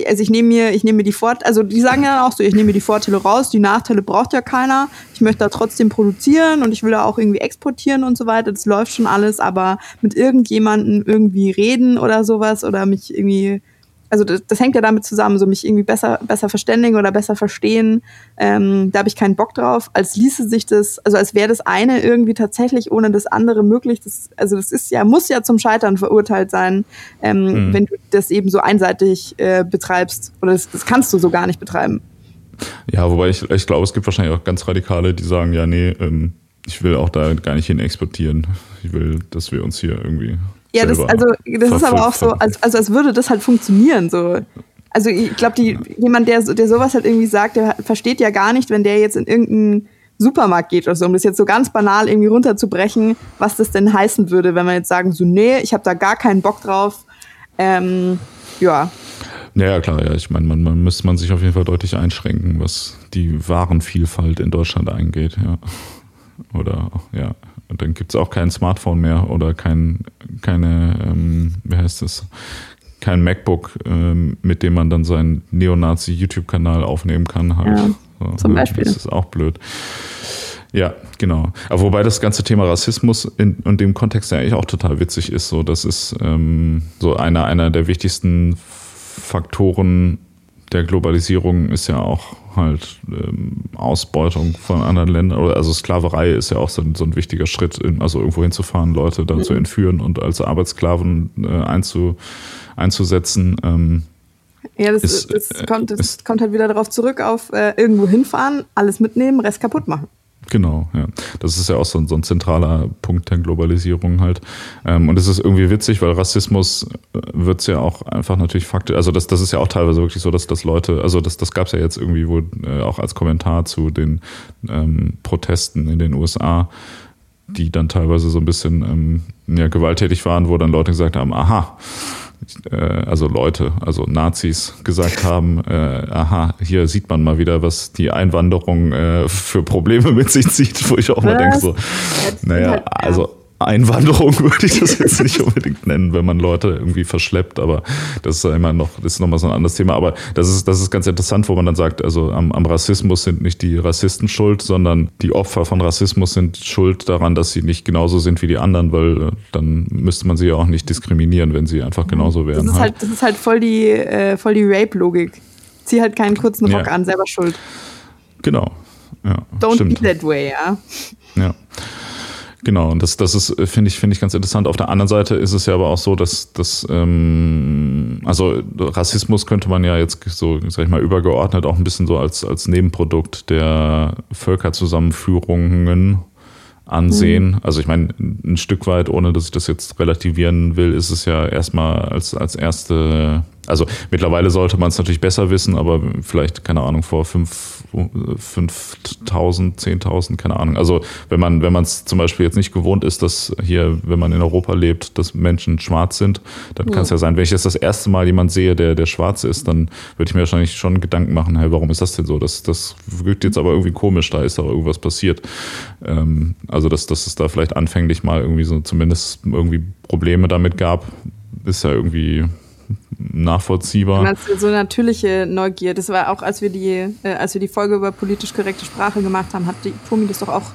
also ich nehme mir, ich nehme mir die Vorteile, also die sagen ja auch so, ich nehme mir die Vorteile raus, die Nachteile braucht ja keiner. Ich möchte da trotzdem produzieren und ich will da auch irgendwie exportieren und so weiter. Das läuft schon alles, aber mit irgendjemandem irgendwie reden oder sowas oder mich irgendwie also das, das, hängt ja damit zusammen, so mich irgendwie besser, besser verständigen oder besser verstehen. Ähm, da habe ich keinen Bock drauf, als ließe sich das, also als wäre das eine irgendwie tatsächlich ohne das andere möglich. Das, also das ist ja, muss ja zum Scheitern verurteilt sein, ähm, mhm. wenn du das eben so einseitig äh, betreibst. Oder das, das kannst du so gar nicht betreiben. Ja, wobei ich, ich glaube, es gibt wahrscheinlich auch ganz Radikale, die sagen, ja, nee, ähm, ich will auch da gar nicht hin exportieren. Ich will, dass wir uns hier irgendwie ja, das, also, das ist aber auch so, als, also als würde das halt funktionieren. So. Also ich glaube, jemand, der, der sowas halt irgendwie sagt, der versteht ja gar nicht, wenn der jetzt in irgendeinen Supermarkt geht oder so, um das jetzt so ganz banal irgendwie runterzubrechen, was das denn heißen würde, wenn man jetzt sagen, so, nee, ich habe da gar keinen Bock drauf. Ähm, ja. Ja, klar, ja. Ich meine, man, man müsste man sich auf jeden Fall deutlich einschränken, was die Warenvielfalt in Deutschland eingeht, ja. Oder ja, dann gibt es auch kein Smartphone mehr oder kein, keine, ähm, wie heißt das, kein MacBook, ähm, mit dem man dann seinen Neonazi-YouTube-Kanal aufnehmen kann. Halt. Ja, so, zum Beispiel. Das ist auch blöd. Ja, genau. Aber wobei das ganze Thema Rassismus in, in dem Kontext ja eigentlich auch total witzig ist. So, das ist ähm, so einer, einer der wichtigsten Faktoren der Globalisierung ist ja auch halt ähm, Ausbeutung von anderen Ländern. Also Sklaverei ist ja auch so ein, so ein wichtiger Schritt, in, also irgendwo hinzufahren, Leute dann mhm. zu entführen und als Arbeitssklaven äh, einzu, einzusetzen. Ähm, ja, das, ist, das, kommt, das ist, kommt halt wieder darauf zurück, auf äh, irgendwo hinfahren, alles mitnehmen, Rest kaputt machen. Genau, ja. Das ist ja auch so, ein, so ein zentraler Punkt der Globalisierung halt. Ähm, und es ist irgendwie witzig, weil Rassismus äh, wird es ja auch einfach natürlich faktisch, also das, das ist ja auch teilweise wirklich so, dass, dass Leute, also das, das gab es ja jetzt irgendwie wo, äh, auch als Kommentar zu den ähm, Protesten in den USA, die dann teilweise so ein bisschen ähm, ja, gewalttätig waren, wo dann Leute gesagt haben, aha, äh, also Leute, also Nazis gesagt haben, äh, aha, hier sieht man mal wieder, was die Einwanderung äh, für Probleme mit sich zieht, wo ich auch was? mal denke so, naja, also Einwanderung würde ich das jetzt nicht unbedingt nennen, wenn man Leute irgendwie verschleppt, aber das ist ja immer noch, das ist nochmal so ein anderes Thema. Aber das ist, das ist ganz interessant, wo man dann sagt, also am, am Rassismus sind nicht die Rassisten schuld, sondern die Opfer von Rassismus sind schuld daran, dass sie nicht genauso sind wie die anderen, weil äh, dann müsste man sie ja auch nicht diskriminieren, wenn sie einfach genauso wären. Das ist halt, halt das ist halt voll die, äh, voll die Rape-Logik. Zieh halt keinen kurzen Rock ja. an, selber schuld. Genau. Ja, Don't stimmt. be that way, ja. Ja. Genau, und das, das ist, finde ich, finde ich ganz interessant. Auf der anderen Seite ist es ja aber auch so, dass, dass ähm, also Rassismus könnte man ja jetzt so, sag ich mal, übergeordnet auch ein bisschen so als, als Nebenprodukt der Völkerzusammenführungen ansehen. Mhm. Also ich meine, ein Stück weit, ohne dass ich das jetzt relativieren will, ist es ja erstmal als, als erste also mittlerweile sollte man es natürlich besser wissen, aber vielleicht, keine Ahnung, vor 5000, 10.000, keine Ahnung. Also wenn man wenn man es zum Beispiel jetzt nicht gewohnt ist, dass hier, wenn man in Europa lebt, dass Menschen schwarz sind, dann ja. kann es ja sein, wenn ich jetzt das erste Mal jemand sehe, der, der schwarz ist, dann würde ich mir wahrscheinlich schon Gedanken machen, hey, warum ist das denn so? Das, das wirkt jetzt aber irgendwie komisch, da ist doch irgendwas passiert. Ähm, also dass, dass es da vielleicht anfänglich mal irgendwie so zumindest irgendwie Probleme damit gab, ist ja irgendwie nachvollziehbar. So natürliche Neugier. Das war auch, als wir die, äh, als wir die Folge über politisch korrekte Sprache gemacht haben, hat die Tomi das doch auch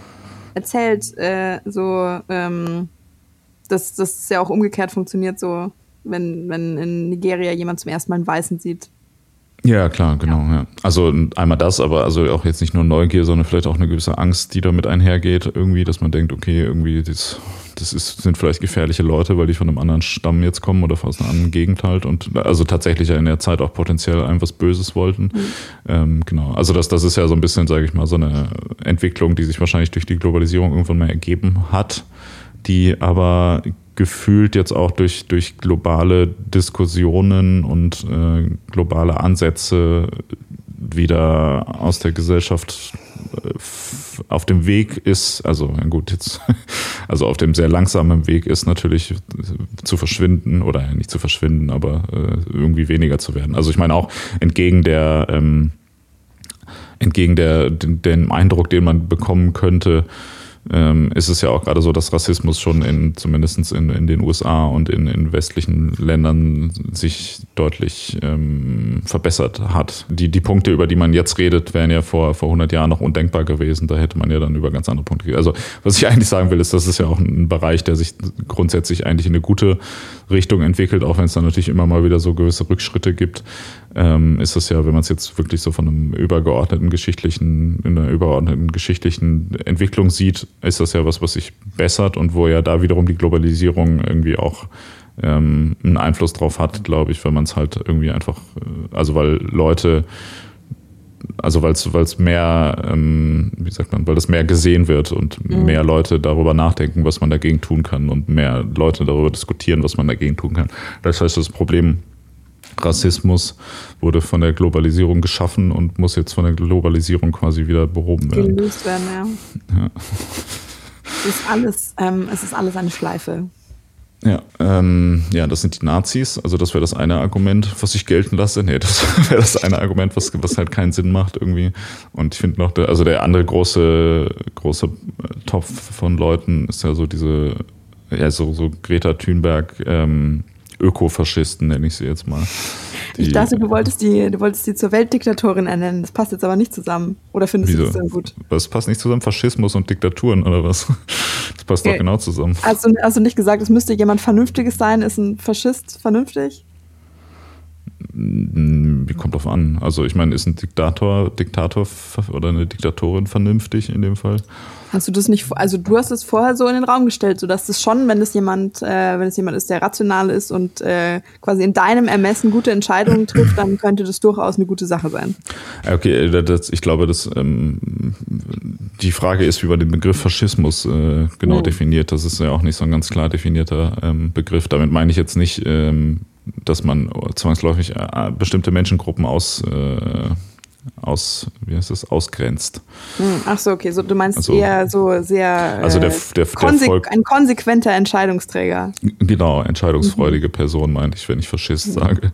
erzählt, äh, so, ähm, dass das ja auch umgekehrt funktioniert, so, wenn, wenn in Nigeria jemand zum ersten Mal einen Weißen sieht. Ja, klar, genau. Ja. Also einmal das, aber also auch jetzt nicht nur Neugier, sondern vielleicht auch eine gewisse Angst, die damit einhergeht, irgendwie, dass man denkt, okay, irgendwie das, das ist, sind vielleicht gefährliche Leute, weil die von einem anderen Stamm jetzt kommen oder aus einer anderen Gegend halt und also tatsächlich ja in der Zeit auch potenziell einem was Böses wollten. Mhm. Ähm, genau. Also das, das ist ja so ein bisschen, sage ich mal, so eine Entwicklung, die sich wahrscheinlich durch die Globalisierung irgendwann mal ergeben hat, die aber gefühlt jetzt auch durch, durch globale Diskussionen und äh, globale Ansätze wieder aus der Gesellschaft auf dem Weg ist, also gut, jetzt, also auf dem sehr langsamen Weg ist natürlich zu verschwinden oder nicht zu verschwinden, aber äh, irgendwie weniger zu werden. Also ich meine auch entgegen der, ähm, entgegen der, dem Eindruck, den man bekommen könnte, ähm, ist es ja auch gerade so, dass Rassismus schon in, zumindest in, in den USA und in, in westlichen Ländern sich deutlich ähm, verbessert hat. Die, die Punkte, über die man jetzt redet, wären ja vor, vor 100 Jahren noch undenkbar gewesen. Da hätte man ja dann über ganz andere Punkte geredet. Also was ich eigentlich sagen will, ist, das ist ja auch ein Bereich, der sich grundsätzlich eigentlich in eine gute Richtung entwickelt, auch wenn es dann natürlich immer mal wieder so gewisse Rückschritte gibt ähm, ist es ja, wenn man es jetzt wirklich so von einem übergeordneten geschichtlichen, in einer übergeordneten geschichtlichen Entwicklung sieht, ist das ja was, was sich bessert und wo ja da wiederum die Globalisierung irgendwie auch ähm, einen Einfluss drauf hat, glaube ich, wenn man es halt irgendwie einfach, äh, also weil Leute also weil es mehr, ähm, wie sagt man, weil das mehr gesehen wird und mhm. mehr Leute darüber nachdenken, was man dagegen tun kann und mehr Leute darüber diskutieren, was man dagegen tun kann. Das heißt, das Problem Rassismus wurde von der Globalisierung geschaffen und muss jetzt von der Globalisierung quasi wieder behoben werden. Gelöst werden, ja. ja. Es, ist alles, ähm, es ist alles eine Schleife. Ja, ähm, ja, das sind die Nazis. Also das wäre das eine Argument, was ich gelten lasse. Nee, das wäre das eine Argument, was, was halt keinen Sinn macht irgendwie. Und ich finde noch, der, also der andere große, große Topf von Leuten ist ja so diese, ja, so, so Greta Thunberg, ähm, Ökofaschisten, nenne ich sie jetzt mal. Die, ich dachte, du wolltest, die, du wolltest die zur Weltdiktatorin ernennen. Das passt jetzt aber nicht zusammen. Oder findest Wieso? du das denn gut? Das passt nicht zusammen? Faschismus und Diktaturen oder was? Das passt okay. doch genau zusammen. Also hast du nicht gesagt, es müsste jemand Vernünftiges sein? Ist ein Faschist vernünftig? Hm, wie kommt drauf an? Also ich meine, ist ein Diktator, Diktator oder eine Diktatorin vernünftig in dem Fall? Hast du das nicht, also du hast es vorher so in den Raum gestellt, so dass es schon, wenn es jemand, äh, wenn es jemand ist, der rational ist und äh, quasi in deinem Ermessen gute Entscheidungen trifft, dann könnte das durchaus eine gute Sache sein. Okay, das, ich glaube, dass ähm, die Frage ist, wie man den Begriff Faschismus äh, genau mhm. definiert. Das ist ja auch nicht so ein ganz klar definierter ähm, Begriff. Damit meine ich jetzt nicht, ähm, dass man zwangsläufig äh, bestimmte Menschengruppen aus äh, aus, wie heißt das, ausgrenzt. Hm, ach so, okay, so, du meinst also, eher so sehr also der, der, der Volk, ein konsequenter Entscheidungsträger. Genau, entscheidungsfreudige mhm. Person meinte ich, wenn ich Faschist mhm. sage.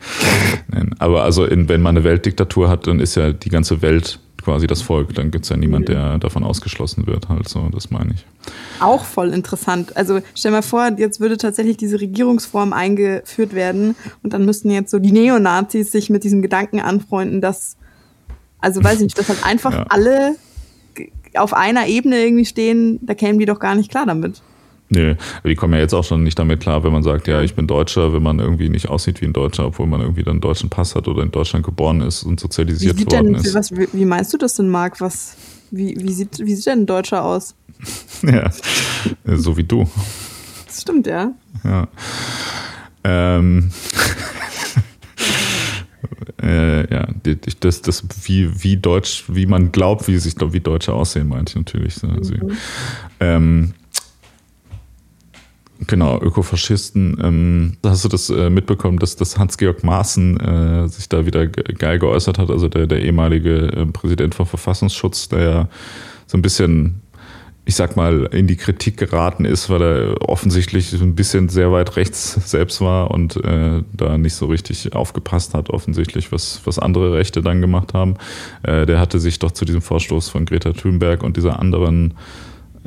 Aber also in, wenn man eine Weltdiktatur hat, dann ist ja die ganze Welt quasi das Volk, dann gibt es ja niemand, mhm. der davon ausgeschlossen wird, halt so, das meine ich. Auch voll interessant. Also stell mal vor, jetzt würde tatsächlich diese Regierungsform eingeführt werden und dann müssten jetzt so die Neonazis sich mit diesem Gedanken anfreunden, dass also weiß ich nicht, dass halt einfach ja. alle auf einer Ebene irgendwie stehen, da kämen die doch gar nicht klar damit. Nee, die kommen ja jetzt auch schon nicht damit klar, wenn man sagt, ja, ich bin Deutscher, wenn man irgendwie nicht aussieht wie ein Deutscher, obwohl man irgendwie dann einen deutschen Pass hat oder in Deutschland geboren ist und sozialisiert worden denn, ist. Was, wie meinst du das denn, Marc? Was, wie, wie, sieht, wie sieht denn ein Deutscher aus? ja, so wie du. Das stimmt, ja. Ja. Ähm. Äh, ja, das, das, wie, wie Deutsch, wie man glaubt, wie sich, wie Deutsche aussehen, meinte ich natürlich. Also, mhm. ähm, Genau, Ökofaschisten. Ähm, hast du das äh, mitbekommen, dass, dass Hans-Georg Maaßen äh, sich da wieder geil geäußert hat? Also der, der ehemalige äh, Präsident vom Verfassungsschutz, der ja so ein bisschen ich sag mal, in die Kritik geraten ist, weil er offensichtlich ein bisschen sehr weit rechts selbst war und äh, da nicht so richtig aufgepasst hat, offensichtlich, was, was andere Rechte dann gemacht haben. Äh, der hatte sich doch zu diesem Vorstoß von Greta Thunberg und dieser anderen,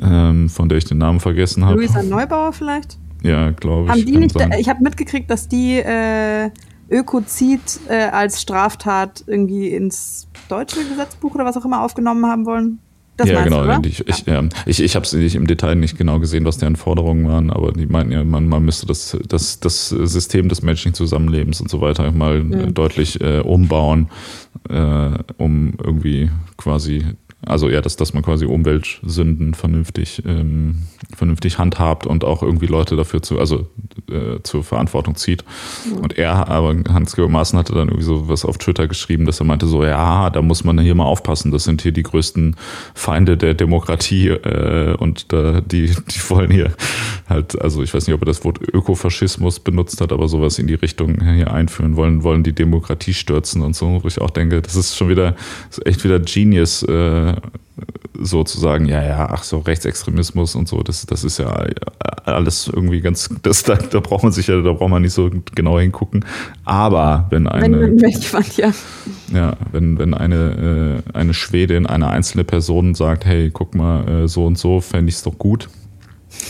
ähm, von der ich den Namen vergessen habe. Luisa Neubauer vielleicht? Ja, glaube ich. Haben die nicht, sein. ich habe mitgekriegt, dass die äh, Ökozid äh, als Straftat irgendwie ins deutsche Gesetzbuch oder was auch immer aufgenommen haben wollen Das ja, genau. Du, ich ich, ja. ich, ich habe es nicht im Detail nicht genau gesehen, was deren Forderungen waren, aber die meinten ja, man, man müsste das, das, das System des menschlichen Zusammenlebens und so weiter mal mhm. deutlich äh, umbauen, äh, um irgendwie quasi also ja, dass, dass man quasi Umweltsünden vernünftig, ähm, vernünftig handhabt und auch irgendwie Leute dafür zu, also äh, zur Verantwortung zieht. Mhm. Und er, aber Hans-Georg Maaßen hatte dann irgendwie so was auf Twitter geschrieben, dass er meinte so, ja, da muss man hier mal aufpassen, das sind hier die größten Feinde der Demokratie äh, und äh, die, die wollen hier halt, also ich weiß nicht, ob er das Wort Ökofaschismus benutzt hat, aber sowas in die Richtung hier einführen wollen, wollen die Demokratie stürzen und so, wo ich auch denke, das ist schon wieder, ist echt wieder Genius, äh, sozusagen, ja, ja, ach so, Rechtsextremismus und so, das, das ist ja alles irgendwie ganz, das, da, da braucht man sich ja, da braucht man nicht so genau hingucken. Aber wenn eine. Wenn, wenn, ja. ja, wenn, wenn eine, äh, eine Schwedin, eine einzelne Person sagt, hey, guck mal, äh, so und so, fände ich es doch gut.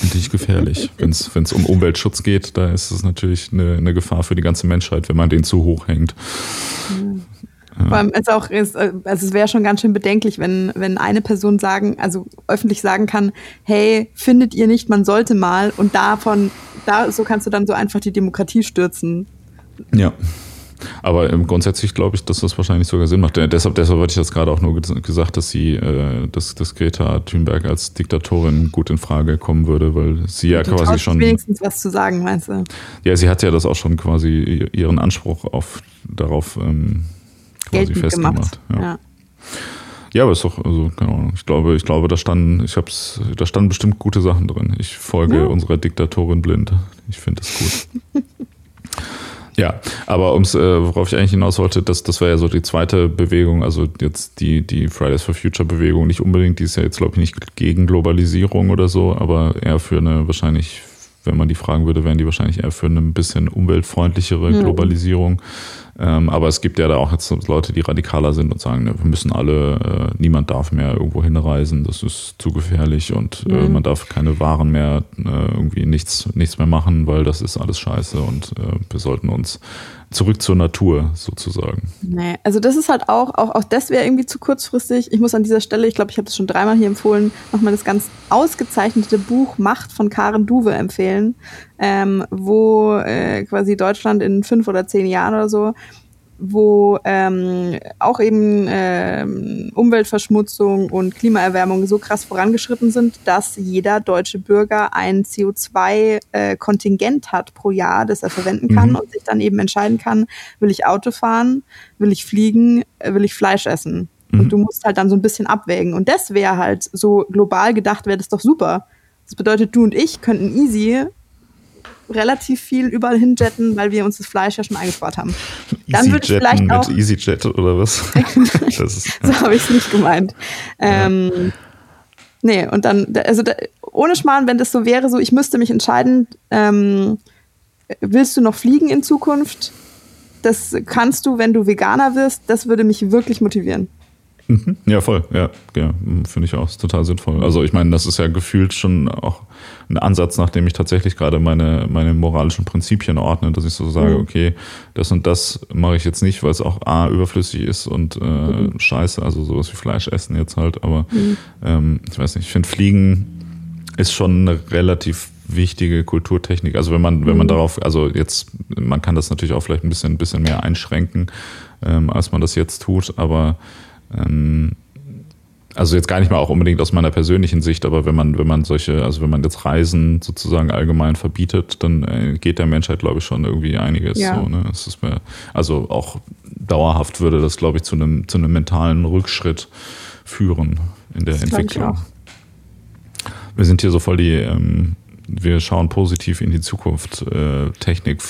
Natürlich gefährlich. Wenn es um Umweltschutz geht, da ist es natürlich eine, eine Gefahr für die ganze Menschheit, wenn man den zu hoch hängt. Mhm. Vor allem ist auch, ist, also es wäre schon ganz schön bedenklich, wenn, wenn eine Person sagen, also öffentlich sagen kann, hey, findet ihr nicht, man sollte mal und davon, da, so kannst du dann so einfach die Demokratie stürzen. Ja. Aber grundsätzlich glaube ich, dass das wahrscheinlich sogar Sinn macht. Deshalb, deshalb hatte ich das gerade auch nur gesagt, dass sie, äh, dass, dass Greta Thunberg als Diktatorin gut in Frage kommen würde, weil sie ja du quasi schon. wenigstens was zu sagen, meinst du? Ja, sie hat ja das auch schon quasi ihren Anspruch auf darauf ähm, quasi festgemacht. Ja. ja. Ja, aber ist doch, also, keine Ahnung. Ich glaube, ich glaube, da standen, ich hab's, da standen bestimmt gute Sachen drin. Ich folge ja. unserer Diktatorin blind. Ich finde das gut. ja, aber ums, äh, worauf ich eigentlich hinaus wollte, das, das war ja so die zweite Bewegung, also jetzt die, die Fridays for Future Bewegung, nicht unbedingt, die ist ja jetzt, glaube ich, nicht gegen Globalisierung oder so, aber eher für eine wahrscheinlich wenn man die fragen würde, wären die wahrscheinlich eher für eine ein bisschen umweltfreundlichere mhm. Ähm, aber es gibt ja da auch jetzt Leute, die radikaler sind und sagen, ne, wir müssen alle, äh, niemand darf mehr irgendwo hinreisen, das ist zu gefährlich und äh, mhm. man darf keine Waren mehr, äh, irgendwie nichts, nichts mehr machen, weil das ist alles scheiße und äh, wir sollten uns zurück zur Natur sozusagen. Nee, also das ist halt auch, auch, auch das wäre irgendwie zu kurzfristig. Ich muss an dieser Stelle, ich glaube, ich habe das schon dreimal hier empfohlen, nochmal das ganz ausgezeichnete Buch Macht von Karen Duwe empfehlen, ähm, wo äh, quasi Deutschland in fünf oder zehn Jahren oder so wo ähm, auch eben ähm, Umweltverschmutzung und Klimaerwärmung so krass vorangeschritten sind, dass jeder deutsche Bürger ein CO2-Kontingent äh, hat pro Jahr, das er verwenden kann mhm. und sich dann eben entscheiden kann, will ich Auto fahren, will ich fliegen, äh, will ich Fleisch essen. Mhm. Und du musst halt dann so ein bisschen abwägen. Und das wäre halt so global gedacht, wäre das doch super. Das bedeutet, du und ich könnten easy relativ viel überall hinjetten, weil wir uns das Fleisch ja schon eingespart haben. Dann wird vielleicht auch mit EasyJet oder was? ist, so habe ich es nicht gemeint. Ähm, nee, und dann, also ohne Schmarrn, wenn das so wäre, so ich müsste mich entscheiden, ähm, willst du noch fliegen in Zukunft? Das kannst du, wenn du Veganer wirst. Das würde mich wirklich motivieren. Mhm. Ja, voll. Ja, ja finde ich auch. Ist total sinnvoll. Also ich meine, das ist ja gefühlt schon auch ein Ansatz, nachdem ich tatsächlich gerade meine, meine moralischen Prinzipien ordne, dass ich so sage, mhm. okay, das und das mache ich jetzt nicht, weil es auch A, überflüssig ist und äh, mhm. scheiße, also sowas wie Fleisch essen jetzt halt. Aber mhm. ähm, ich weiß nicht, ich finde Fliegen ist schon eine relativ wichtige Kulturtechnik. Also wenn man, wenn man mhm. darauf, also jetzt, man kann das natürlich auch vielleicht ein bisschen, ein bisschen mehr einschränken, ähm, als man das jetzt tut, aber ähm, also jetzt gar nicht mal auch unbedingt aus meiner persönlichen Sicht, aber wenn man, wenn man solche, also wenn man jetzt Reisen sozusagen allgemein verbietet, dann äh, geht der Menschheit, glaube ich, schon irgendwie einiges. Ja. So, ne? es ist mir, also auch dauerhaft würde das, glaube ich, zu einem, zu einem mentalen Rückschritt führen in der das Entwicklung. Wir sind hier so voll die, ähm, wir schauen positiv in die Zukunft, äh, Technik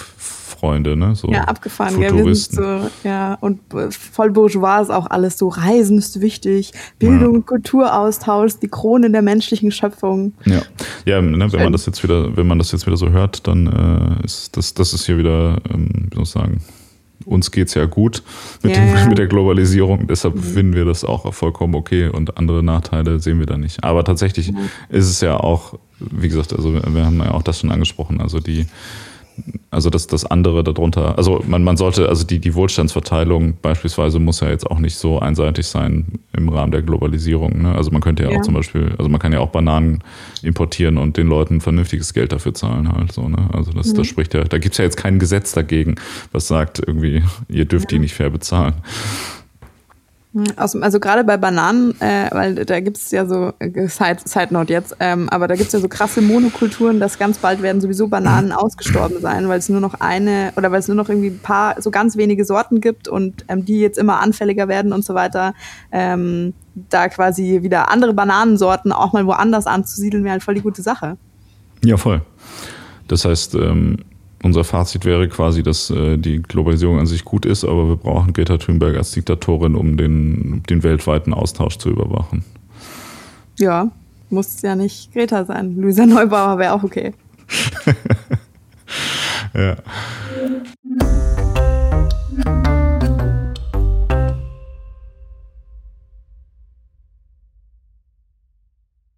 Freunde, ne? So ja, abgefahren, Futuristen. Ja, so, ja, und voll bourgeois ist auch alles so. Reisen ist wichtig, Bildung, ja. Kulturaustausch, die Krone der menschlichen Schöpfung. Ja, ja ne, wenn man das jetzt wieder, wenn man das jetzt wieder so hört, dann äh, ist das, das ist hier wieder, ähm, wie soll ich sagen, uns geht es ja gut mit, ja, dem, mit der Globalisierung, deshalb mhm. finden wir das auch vollkommen okay und andere Nachteile sehen wir da nicht. Aber tatsächlich mhm. ist es ja auch, wie gesagt, also wir haben ja auch das schon angesprochen, also die also dass das andere darunter, also man, man sollte, also die, die Wohlstandsverteilung beispielsweise muss ja jetzt auch nicht so einseitig sein im Rahmen der Globalisierung. Ne? Also man könnte ja, ja, auch zum Beispiel, also man kann ja auch Bananen importieren und den Leuten vernünftiges Geld dafür zahlen halt so. Ne? Also das, mhm. das spricht ja, da gibt's ja jetzt kein Gesetz dagegen, was sagt irgendwie, ihr dürft ja. die nicht fair bezahlen. Also gerade bei Bananen, äh, weil da gibt es ja so, äh, Side, Side Note jetzt, ähm, aber da gibt es ja so krasse Monokulturen, dass ganz bald werden sowieso Bananen ausgestorben sein, weil es nur noch eine oder weil es nur noch irgendwie ein paar, so ganz wenige Sorten gibt und ähm, die jetzt immer anfälliger werden und so weiter. Ähm, da quasi wieder andere Bananensorten auch mal woanders anzusiedeln, wäre halt voll die gute Sache. Ja, voll. Das heißt, ähm, unser Fazit wäre quasi, dass äh, die Globalisierung an sich gut ist, aber wir brauchen Greta Thunberg als Diktatorin, um den, den weltweiten Austausch zu überwachen. Ja, muss ja nicht Greta sein. Luisa Neubauer wäre auch okay. ja.